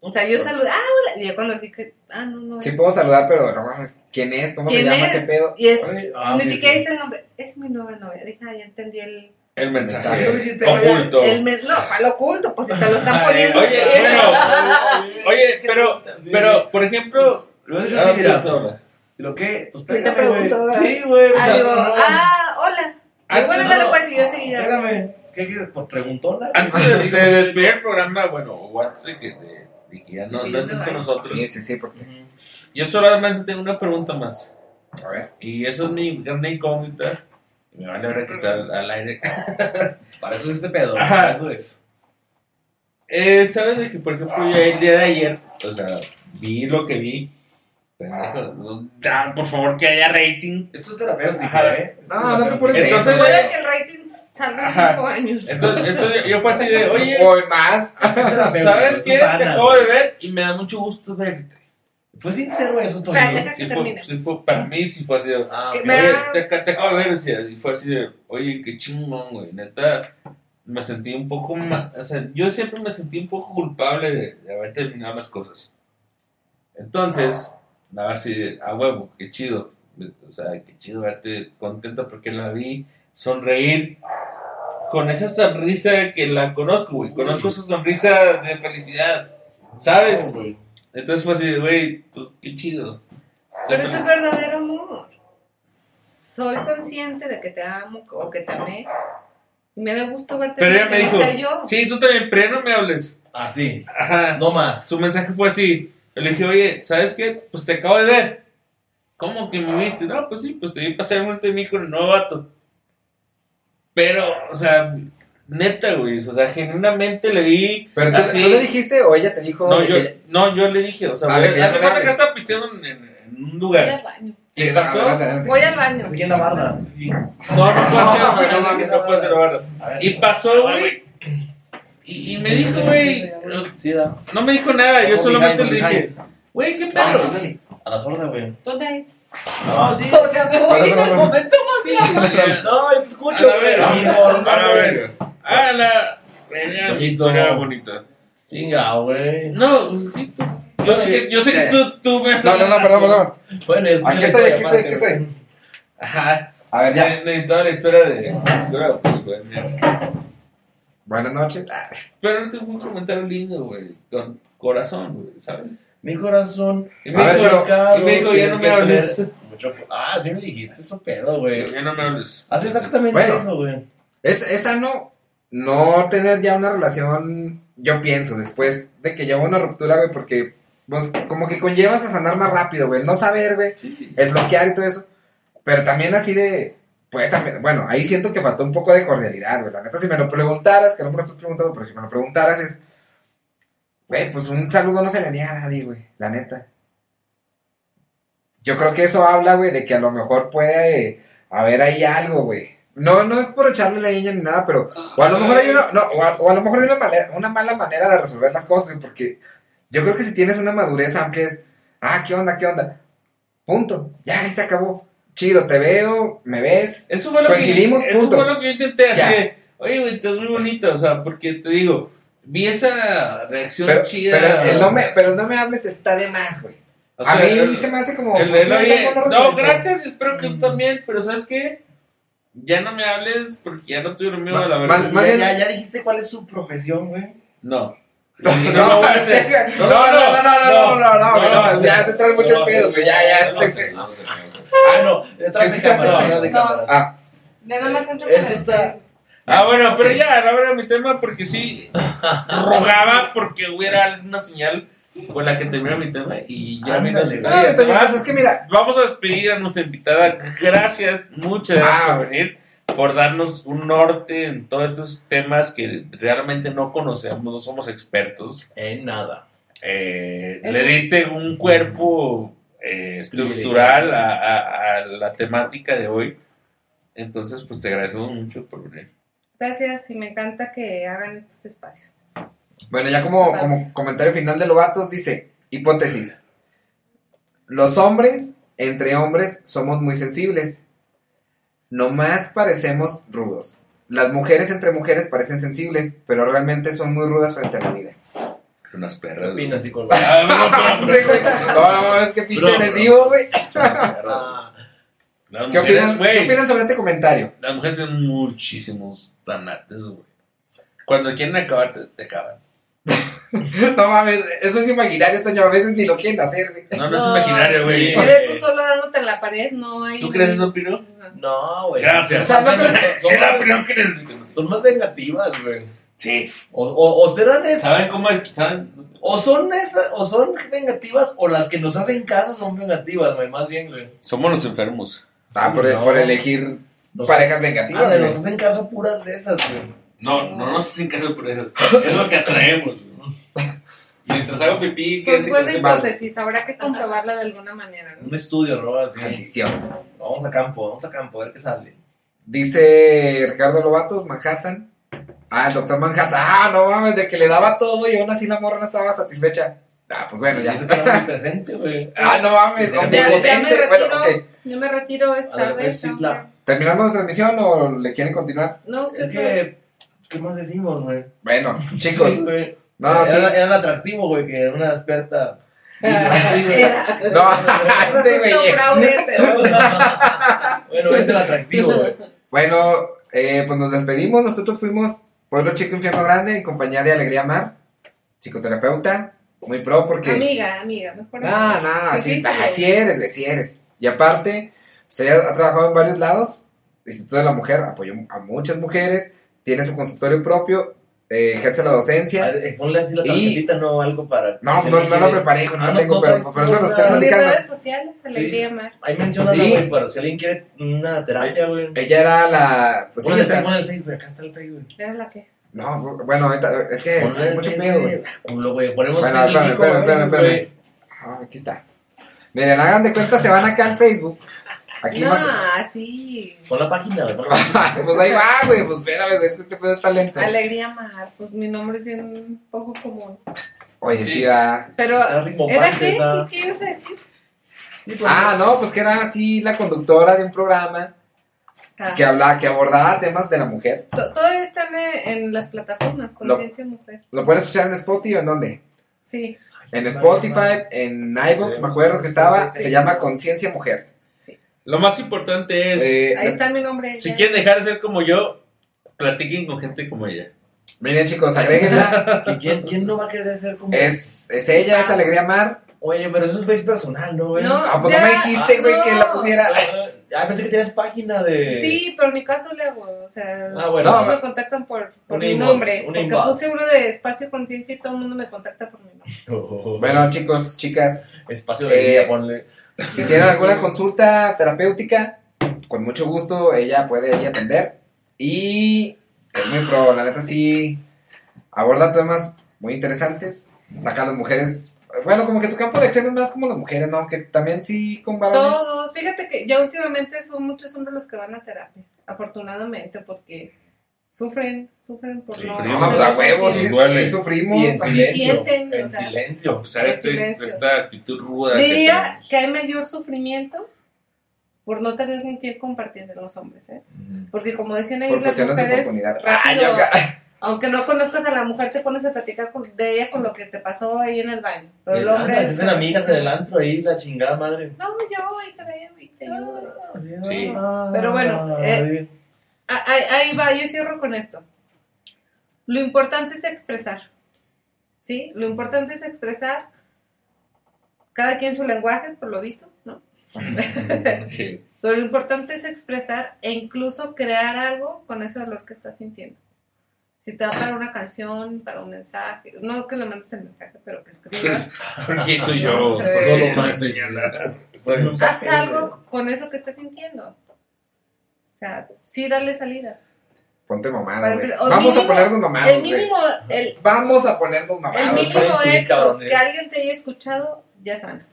O sea, yo saludé, ah, hola. Y ya cuando dije, ah, no, no. Sí es. puedo saludar, pero no mames, ¿quién es? ¿Cómo se ¿Quién llama? es? ¿Qué pedo? Y es, Oye, ah, ni siquiera dice el nombre, es mi nueva novia. Dije, ah, ya entendí el. El mensaje. Mensaje. ¿Qué lo hiciste? oculto. el mes, no, para lo oculto, pues si te lo están Ay, poniendo. Oye, bueno, Oye, pero, pero, por ejemplo. Lo hecho ah, así, mira. ¿Lo qué? Pues Sí, te pégame, pregunto. Sí, güey. Ah, digo, ah, hola. Ah, Y bueno, no, dale pues, y yo seguía. Pégame. ¿Qué quieres? Por preguntona. Antes de, de despedir el programa, bueno, de que, que ya no, no estés con nosotros, Sí, sí, sí, porque. yo solamente tengo una pregunta más. A ver. Y eso es mi gran incógnita. Me vale ahora que sea al, al aire. Para eso es este pedo. Ajá. Para eso es. Eh, ¿Sabes de que, por ejemplo, ya el día de ayer, o sea, vi lo que vi? No- ah, por favor, que haya rating. Esto es terapéutico, Ajá. ¿eh? Esto No, es no te terapéutico. pones de Entonces, Puede que el rating salga en Ajá. 5 años. Entonces, entonces yo fue así de, oye, Voy más. Esto es terapéutico, ¿sabes qué? Te acabo de ver y me da mucho gusto verte. Fue sincero eso, O sea, Toño. deja- Sí que fue, sí fue, para mí sí fue así de, Ah, Que ok. me- Oye, te, te acabo de ver, o sea, y fue así de, oye, qué chingón, güey, neta, me sentí un poco, ma- o sea, yo siempre me sentí un poco culpable de, de haber terminado las cosas. Entonces, nada así de, a huevo, qué chido, o sea, qué chido verte contenta porque la vi sonreír con esa sonrisa que la conozco, güey, conozco su sonrisa de felicidad, ¿sabes? güey. Entonces fue así güey, pues qué chido. Pero eso es verdadero amor. Soy consciente de que te amo o que te amé. Y me da gusto verte. Pero ella me dijo, yo. sí, tú también, pero ya no me hables. Ah, sí. Ajá. No más. Su mensaje fue así. Yo le dije, oye, ¿sabes qué? Pues te acabo de ver. ¿Cómo que me viste? No, pues sí, pues te vi pasar frente de mí con el nuevo vato. Pero, o sea, neta, güey, o sea, genuinamente le vi Pero tú, así. tú le dijiste o ella te dijo. No yo, que- no, yo le dije, o sea, güey, que hace cuenta que estaba pisteando en, en- en un Voy lugar. al baño. ¿Qué Sí, pasó? adelante, adelante. Voy al baño. Aquí en la barda. Sí. No, no puede ser, No, güey, no, no, no, no puede ser, la. A ver. Y pasó, güey. Y, y me dijo, güey, Sí, da. no me dijo nada, yo solamente le dije, güey, ¿qué Ah, pedo? A la sorda, güey. ¿Dónde hay? No, sí. O sea, me voy en el momento más grave. No, te A escucho, A no, güey. verga. Ah, la. Mi historia bonita. Chinga, güey. No, pues sí, tú- yo sé que, yo sé que tú, tú me has No, no, no, perdón, perdón. Bueno, escucha Aquí estoy, aquí estoy, aquí estoy. Ajá. A ver, ya. Ne- Necesitaba la historia de pues, güey. mira. Buenas noches. Pero no te fue un comentario lindo, güey. Con corazón, güey, ¿sabes? Mi corazón. Y me A ver, dijo, pero- Carlos, y me dijo, ya no me hables. tener mucho- Ah, sí me dijiste eso pedo, güey. Ya no me hables. Hace exactamente Bueno. eso, güey. Es, es sano no tener ya una relación, yo pienso, después de que lleva una ruptura, güey, porque pues, como que conllevas a sanar más rápido, güey. El no saber, güey, Sí. el bloquear y todo eso. Pero también así de, pues también, bueno, ahí siento que faltó un poco de cordialidad, güey. La neta, si me lo preguntaras, que no me lo estás preguntando, pero si me lo preguntaras es, güey, pues un saludo no se le niega a nadie, güey, la neta. Yo creo que eso habla, güey, de que a lo mejor puede eh, haber ahí algo, güey. No, no es por echarle la leña ni nada, pero o a lo mejor hay una, no, o a, o a lo mejor hay una, una mala manera de resolver las cosas, porque yo creo que si tienes una madurez amplia es, ah, ¿qué onda, qué onda? Punto, ya, ahí se acabó. Chido, te veo, me ves. Eso fue lo que, Coincidimos, eso punto. fue lo que yo intenté de, oye, güey, estás muy bonita, o sea, porque te digo, vi esa reacción Pero, chida. pero el no me, pero no me hables está de más, güey. O a sea, mí el- se me hace como, el- pues, el, no, gracias, espero que tú también, pero ¿sabes qué? Ya no me hables porque ya no tuvieron miedo de la verdad. Más, más ya, ya, ya, dijiste cuál es su profesión, güey. No. No, no, no, no, no, no, no, no, ya se trae muchos pedos, güey, ya, ya, este... Ah, no, de. Ah. Nada más entro Eso. Ah, bueno, pero ya, no era mi tema porque sí rogaba porque hubiera una señal con la que termina mi tema y ya va. pues es que mira, Vamos a despedir a nuestra invitada. Gracias, muchas gracias Ah, por venir, por darnos un norte en todos estos temas que realmente no conocemos, no somos expertos. En nada. Eh, le diste un cuerpo eh, estructural a, a- a la temática de hoy. Entonces, pues te agradecemos mucho por venir. Gracias y me encanta que hagan estos espacios. Bueno, ya como, como comentario final de Lobatos dice, hipótesis. Los hombres, entre hombres, somos muy sensibles. Nomás parecemos rudos. Las mujeres entre mujeres parecen sensibles, pero realmente son muy rudas frente a la vida. Unas ¿Qué perras. opinas, psicólogo? Ah. No, no, es que pinche agresivo, güey. unas perras. Ah, ¿Qué opinan, ¿Qué opinan sobre este comentario? Las mujeres son muchísimos tanates, güey. Cuando quieren acabar, te, te acaban. No mames, eso es imaginario, Toño. A veces ni lo quieren hacer, güey. No, no es imaginario, güey. sí. Eres tú solo dándote en la pared, no hay. ¿Tú crees eso, Pino? No, güey. Gracias. O sea, no Son, Es la más, opinión que necesito. son más vengativas, güey. Sí. O, o, o serán esas. ¿Saben cómo es? ¿Saben? O son esas, o son vengativas, o las que nos hacen caso son vengativas, güey. Más bien, güey. Somos los enfermos. Ah, por, No. por elegir Nos, parejas vengativas, güey. nos hacen caso puras de esas, güey. No, no nos hacen caso por eso. Es lo que atraemos, güey. Mientras hago pipí, Pues quédense con buena hipótesis, habrá que comprobarla de alguna manera, ¿no? Un estudio, ¿no? Así. Maldición. Vamos a campo, vamos a campo, a ver qué sale. Dice Ricardo Lobatos, Manhattan. Ah, el doctor Manhattan. Ah, no mames, de que le daba todo y aún así la morra no estaba satisfecha. Ah, pues bueno, ya. Ese está muy presente, güey. Ah, no mames, Ya, Ya, ya me omnipotente. retiro, Bueno, yo me retiro, es A ver, tarde. pues, sí, tengo claro. que- ¿Terminamos la transmisión o le quieren continuar? No, Es sabe. que, ¿qué más decimos, güey? Bueno, chicos. Sí, güey. No, sí. era, era el atractivo, güey, que era una experta. Ah, era- No, sí, güey. fraude, pero. Bueno, es el atractivo, güey. Bueno, eh, pues nos despedimos. Nosotros fuimos Pueblo Chico Infierno Grande en compañía de Alegría Mar, psicoterapeuta, muy pro porque... Amiga, amiga, mejor. No, no, así, Sí, pero- así eres, güey, así eres. Y aparte, pues ella ha trabajado en varios lados. Instituto de la Mujer apoyó a muchas mujeres, tiene su consultorio propio, eh, ejerce la A docencia. ver, ponle así la Y- tarjetita, no algo para. No, no, no lo preparé, hijo, no Ah, lo no, tengo, no pero por eso lo estoy En platicando. redes sociales, Alegría Mar. Ahí menciona Y- güey, pero si alguien quiere una terapia, güey. Ella era la. Pues sí, pon el Facebook, acá está el Facebook. Era la que. No, bueno, ahorita, es que Ponle hay el mucho pedo, güey. Culo, güey. Ponemos Bueno, espérame, espérame, veces, espérame, Ah, aquí está. Miren, hagan de cuenta, se van acá al Facebook. Aquí no, más. sí. Pon la página, pon la página. pues ahí va, güey. Pues espérame, güey. Es que este pedo está lento. Alegría Mar, pues mi nombre es un poco común. Oye, sí, va. Pero, ¿era qué? ¿Qué, qué ibas a decir? Sí, pues, Ah, no, pues que era así la conductora de un programa Ah, que hablaba, que abordaba temas de la mujer. to- Todavía están en, en las plataformas, Conciencia Mujer. ¿Lo pueden escuchar en Spotify o en dónde? Sí, En Spotify, en iVoox, me acuerdo que estaba. Sí. Se llama Conciencia Mujer. Lo más importante es, Eh, Ahí está mi nombre. si ya. quieren dejar de ser como yo, platiquen con gente como ella. Miren, chicos, agréguenla. ¿que ¿Quién, ¿Quién no va a querer ser como.? es, es ella, es Alegría Mar. Oye, pero eso es face personal, ¿no, güey? No, Ah, pues ya, no me dijiste, güey, no. que la pusiera. Ah, pensé que tenías página de. Sí, pero ni caso le hago, o sea, Ah, bueno. No, me contactan por, por mi inbox, nombre, porque inbox. puse uno de espacio conciencia y todo el mundo me contacta por mi nombre. Oh, Bueno, chicos, chicas, Espacio de Eh, ponle. Si tienen alguna consulta terapéutica, con mucho gusto ella puede ahí atender. Y es muy pro, la neta sí aborda temas muy interesantes, saca las mujeres. Bueno, como que tu campo de acción es más como las mujeres, ¿no? Que también sí con varones. Todos, fíjate que ya últimamente son muchos hombres los que van a terapia, afortunadamente, porque sufren, sufren por no... Sufrimos. No, pues a huevos, sí, duele. sí sufrimos. Y en silencio. sienten, o en sea. silencio. O sea, este- silencio. esta actitud ruda. que Diría tenemos. que hay mayor sufrimiento por no tener con quién compartir de los hombres, ¿eh? Porque como decían ahí Por las mujeres, oportunidad. rápido, Ay, aunque no conozcas a la mujer, te pones a platicar con- de ella con lo que te pasó ahí en el baño. Pero el hombre... Se hacen amigas en el antro ahí, la chingada madre. No, yo ahí te veo y te ayudo. Sí. Pero bueno, eh, Ah, Ahí, ahí va, yo cierro con esto. Lo importante es expresar. ¿sí? Lo importante es expresar cada quien su lenguaje, por lo visto, ¿no? Sí. Pero lo importante es expresar e incluso crear algo con ese dolor que estás sintiendo. Si te va para una canción, para un mensaje, no que le mandes el mensaje, pero que escribas, Porque soy yo. Eh. No lo señalar. Estoy en un haz algo con eso que estás sintiendo. O sea, sí darle salida. Ponte mamada, güey. Vamos a mínimo- ponernos mamados, El mínimo, el, Vamos a ponernos el mamados. mínimo ustedes estoy hecho cabrón, eh. que alguien te haya escuchado, ya. Me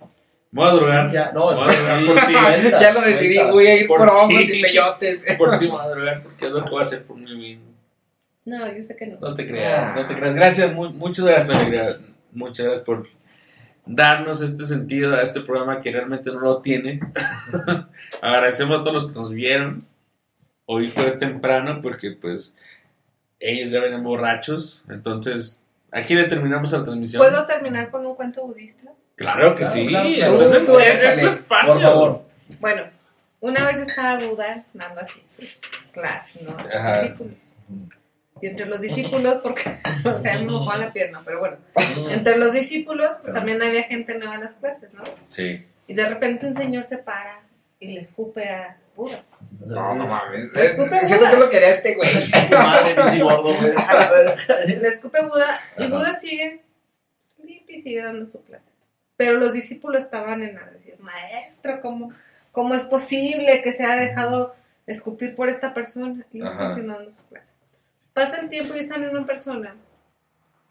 voy a drogar. Ya, no, voy a drogar sí, por ti. ya lo decidí, voy a ir Por por hongos y peyotes. Por ti voy a drogar porque es lo que voy a hacer por mí mismo. No, yo sé que no. No te creas, no te creas. Gracias, mu- muchas gracias, Alegría. Muchas gracias por darnos este sentido a este programa que realmente no lo tiene. Agradecemos a todos los que nos vieron. Hoy fue temprano porque pues ellos ya venían borrachos. Entonces, aquí le terminamos la transmisión. ¿Puedo terminar con un cuento budista? Claro que Claro, sí. claro, esto, claro. es, Tú es- échale, es tu espacio. Por favor. Bueno, una vez estaba Buda dando así sus clases, ¿no? Sus Ajá. discípulos. Y entre los discípulos, porque, o sea, me mojó la pierna, pero bueno, entre los discípulos, pues también había gente nueva en las clases, ¿no? Sí. Y de repente un señor se para y le escupe a Buda. No, no mames. Escupe Siento que lo quería este güey. Madre, pinche gordo, güey. A. Le escupe a Buda y Ajá. Buda sigue limpio y sigue dando su clase. Pero los discípulos estaban en la decir, maestro, ¿cómo, ¿cómo es posible que se ha dejado escupir por esta persona? Y Ajá. continuando su clase. Pasa el tiempo y están en una persona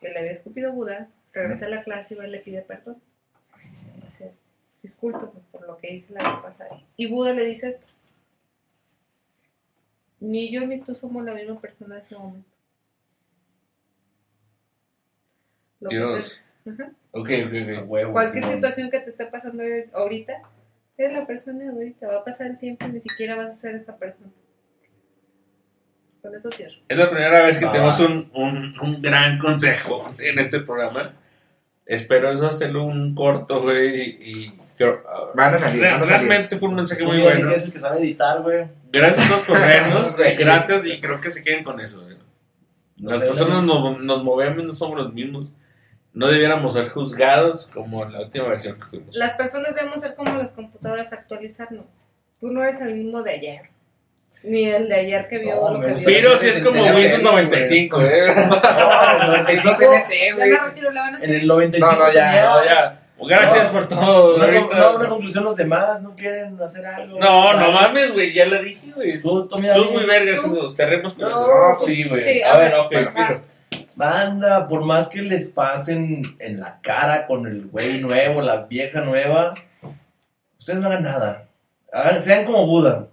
que le había escupido a Buda, regresa a la clase y va y le pide perdón. Dice, disculpe por lo que hice la vez pasada. Y Buda le dice esto. Ni yo ni tú somos la misma persona de ese momento. Lo que te- Dios. Ajá. Ok, ok, ok. huevo, Cualquier Simón. situación que te esté pasando ahorita, es la persona de ahorita. Va a pasar el tiempo y ni siquiera vas a ser esa persona. Con eso cierro. Es la primera vez que Ah. tenemos un, un, un gran consejo en este programa. Espero eso hacerlo un corto, güey. Y creo- Van a salir, Real- van a salir. realmente fue un mensaje muy bueno. es el que sabe editar, güey. Gracias a todos por vernos. Gracias y creo que se queden con eso. güey. No Las personas nos, nos movemos, no somos los mismos. No debiéramos ser juzgados como en la última versión que fuimos. Las personas debemos ser como las computadoras, actualizarnos. Tú no eres el mismo de ayer. Ni el de ayer que vio No, lo que vio. Pero si es como Windows verlo, 95, ¿eh? No, 95 CNT, Ya güey. En el 95 No, no, ya, No, ya. Gracias por todo. Una, ahorita. no, una conclusión los demás, no quieren hacer algo. No, no mames, güey, ya lo dije, güey. Tú, tú, mira, Son muy vergas, Tú. cerremos con No, eso. No, pues, sí, güey. Sí, A ver, ok, Bueno. Banda, por más que les pasen en la cara con el güey nuevo, la vieja nueva, ustedes no hagan nada. Hagan- sean como Buda.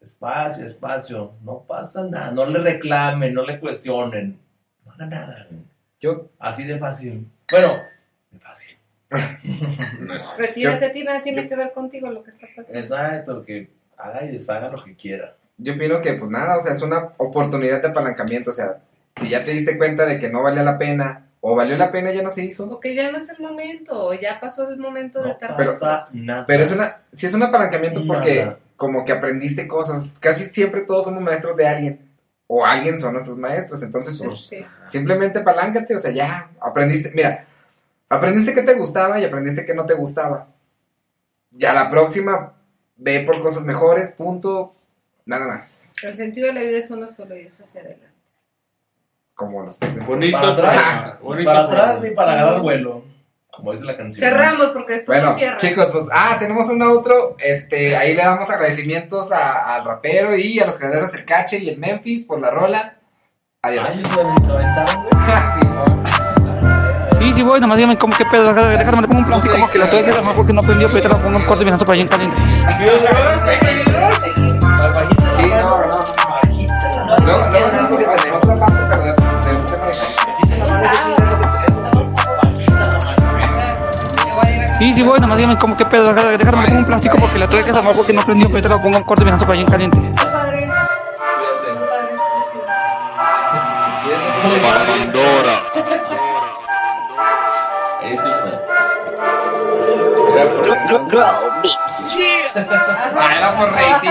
Espacio, espacio. No pasa nada. No le reclamen, no le cuestionen. No hagan nada. güey. Yo, Así de fácil. Bueno. No es- Retírate, a ti nada tiene que ver contigo lo que está pasando. Exacto, que haga y deshaga lo que quiera. yo opino que, pues nada, o sea, es una oportunidad de apalancamiento. O sea, si ya te diste cuenta de que no valía la pena, o valió la pena, ya no se hizo. O que ya no es el momento, o ya pasó el momento de No estar pasa juntos. nada. Pero es una, si es un apalancamiento porque Nada. como que aprendiste cosas. Casi siempre todos somos maestros de alguien. O alguien son nuestros maestros. Entonces, pues, Sí. simplemente apaláncate. O sea, ya aprendiste. Mira, aprendiste que te gustaba y aprendiste que no te gustaba. Ya la próxima, ve por cosas mejores, punto. Nada más. El sentido de la vida es uno solo y es hacia adelante. Como los peces. Bonito Para atrás, bonito para atrás ni para agarrar vuelo. Como dice la canción. Cerramos porque después Bueno, no cierra. chicos, pues, ah, tenemos un outro, este, ahí le damos agradecimientos a- al rapero y a los creadores del Cache y el Memphis por la rola. Ay, Adiós. güey. Sí. Sí, voy, nomás dígame cómo qué pedo, déjame, déjame le pongo un plástico como que la estoy haciendo porque no prendió, pero le pongo un corte me para allá en caliente. Sí, no, no. Bajita la mano. Luego, luego otra parte, pero de, un tema de Sí, sí, voy, nomás dígame cómo qué pedo, déjame, déjame le pongo un plástico porque la estoy haciendo porque no prendió, pero le pongo un corte me para allá en caliente. Padre. Pandora. Grow, grow, Ah, era por rating.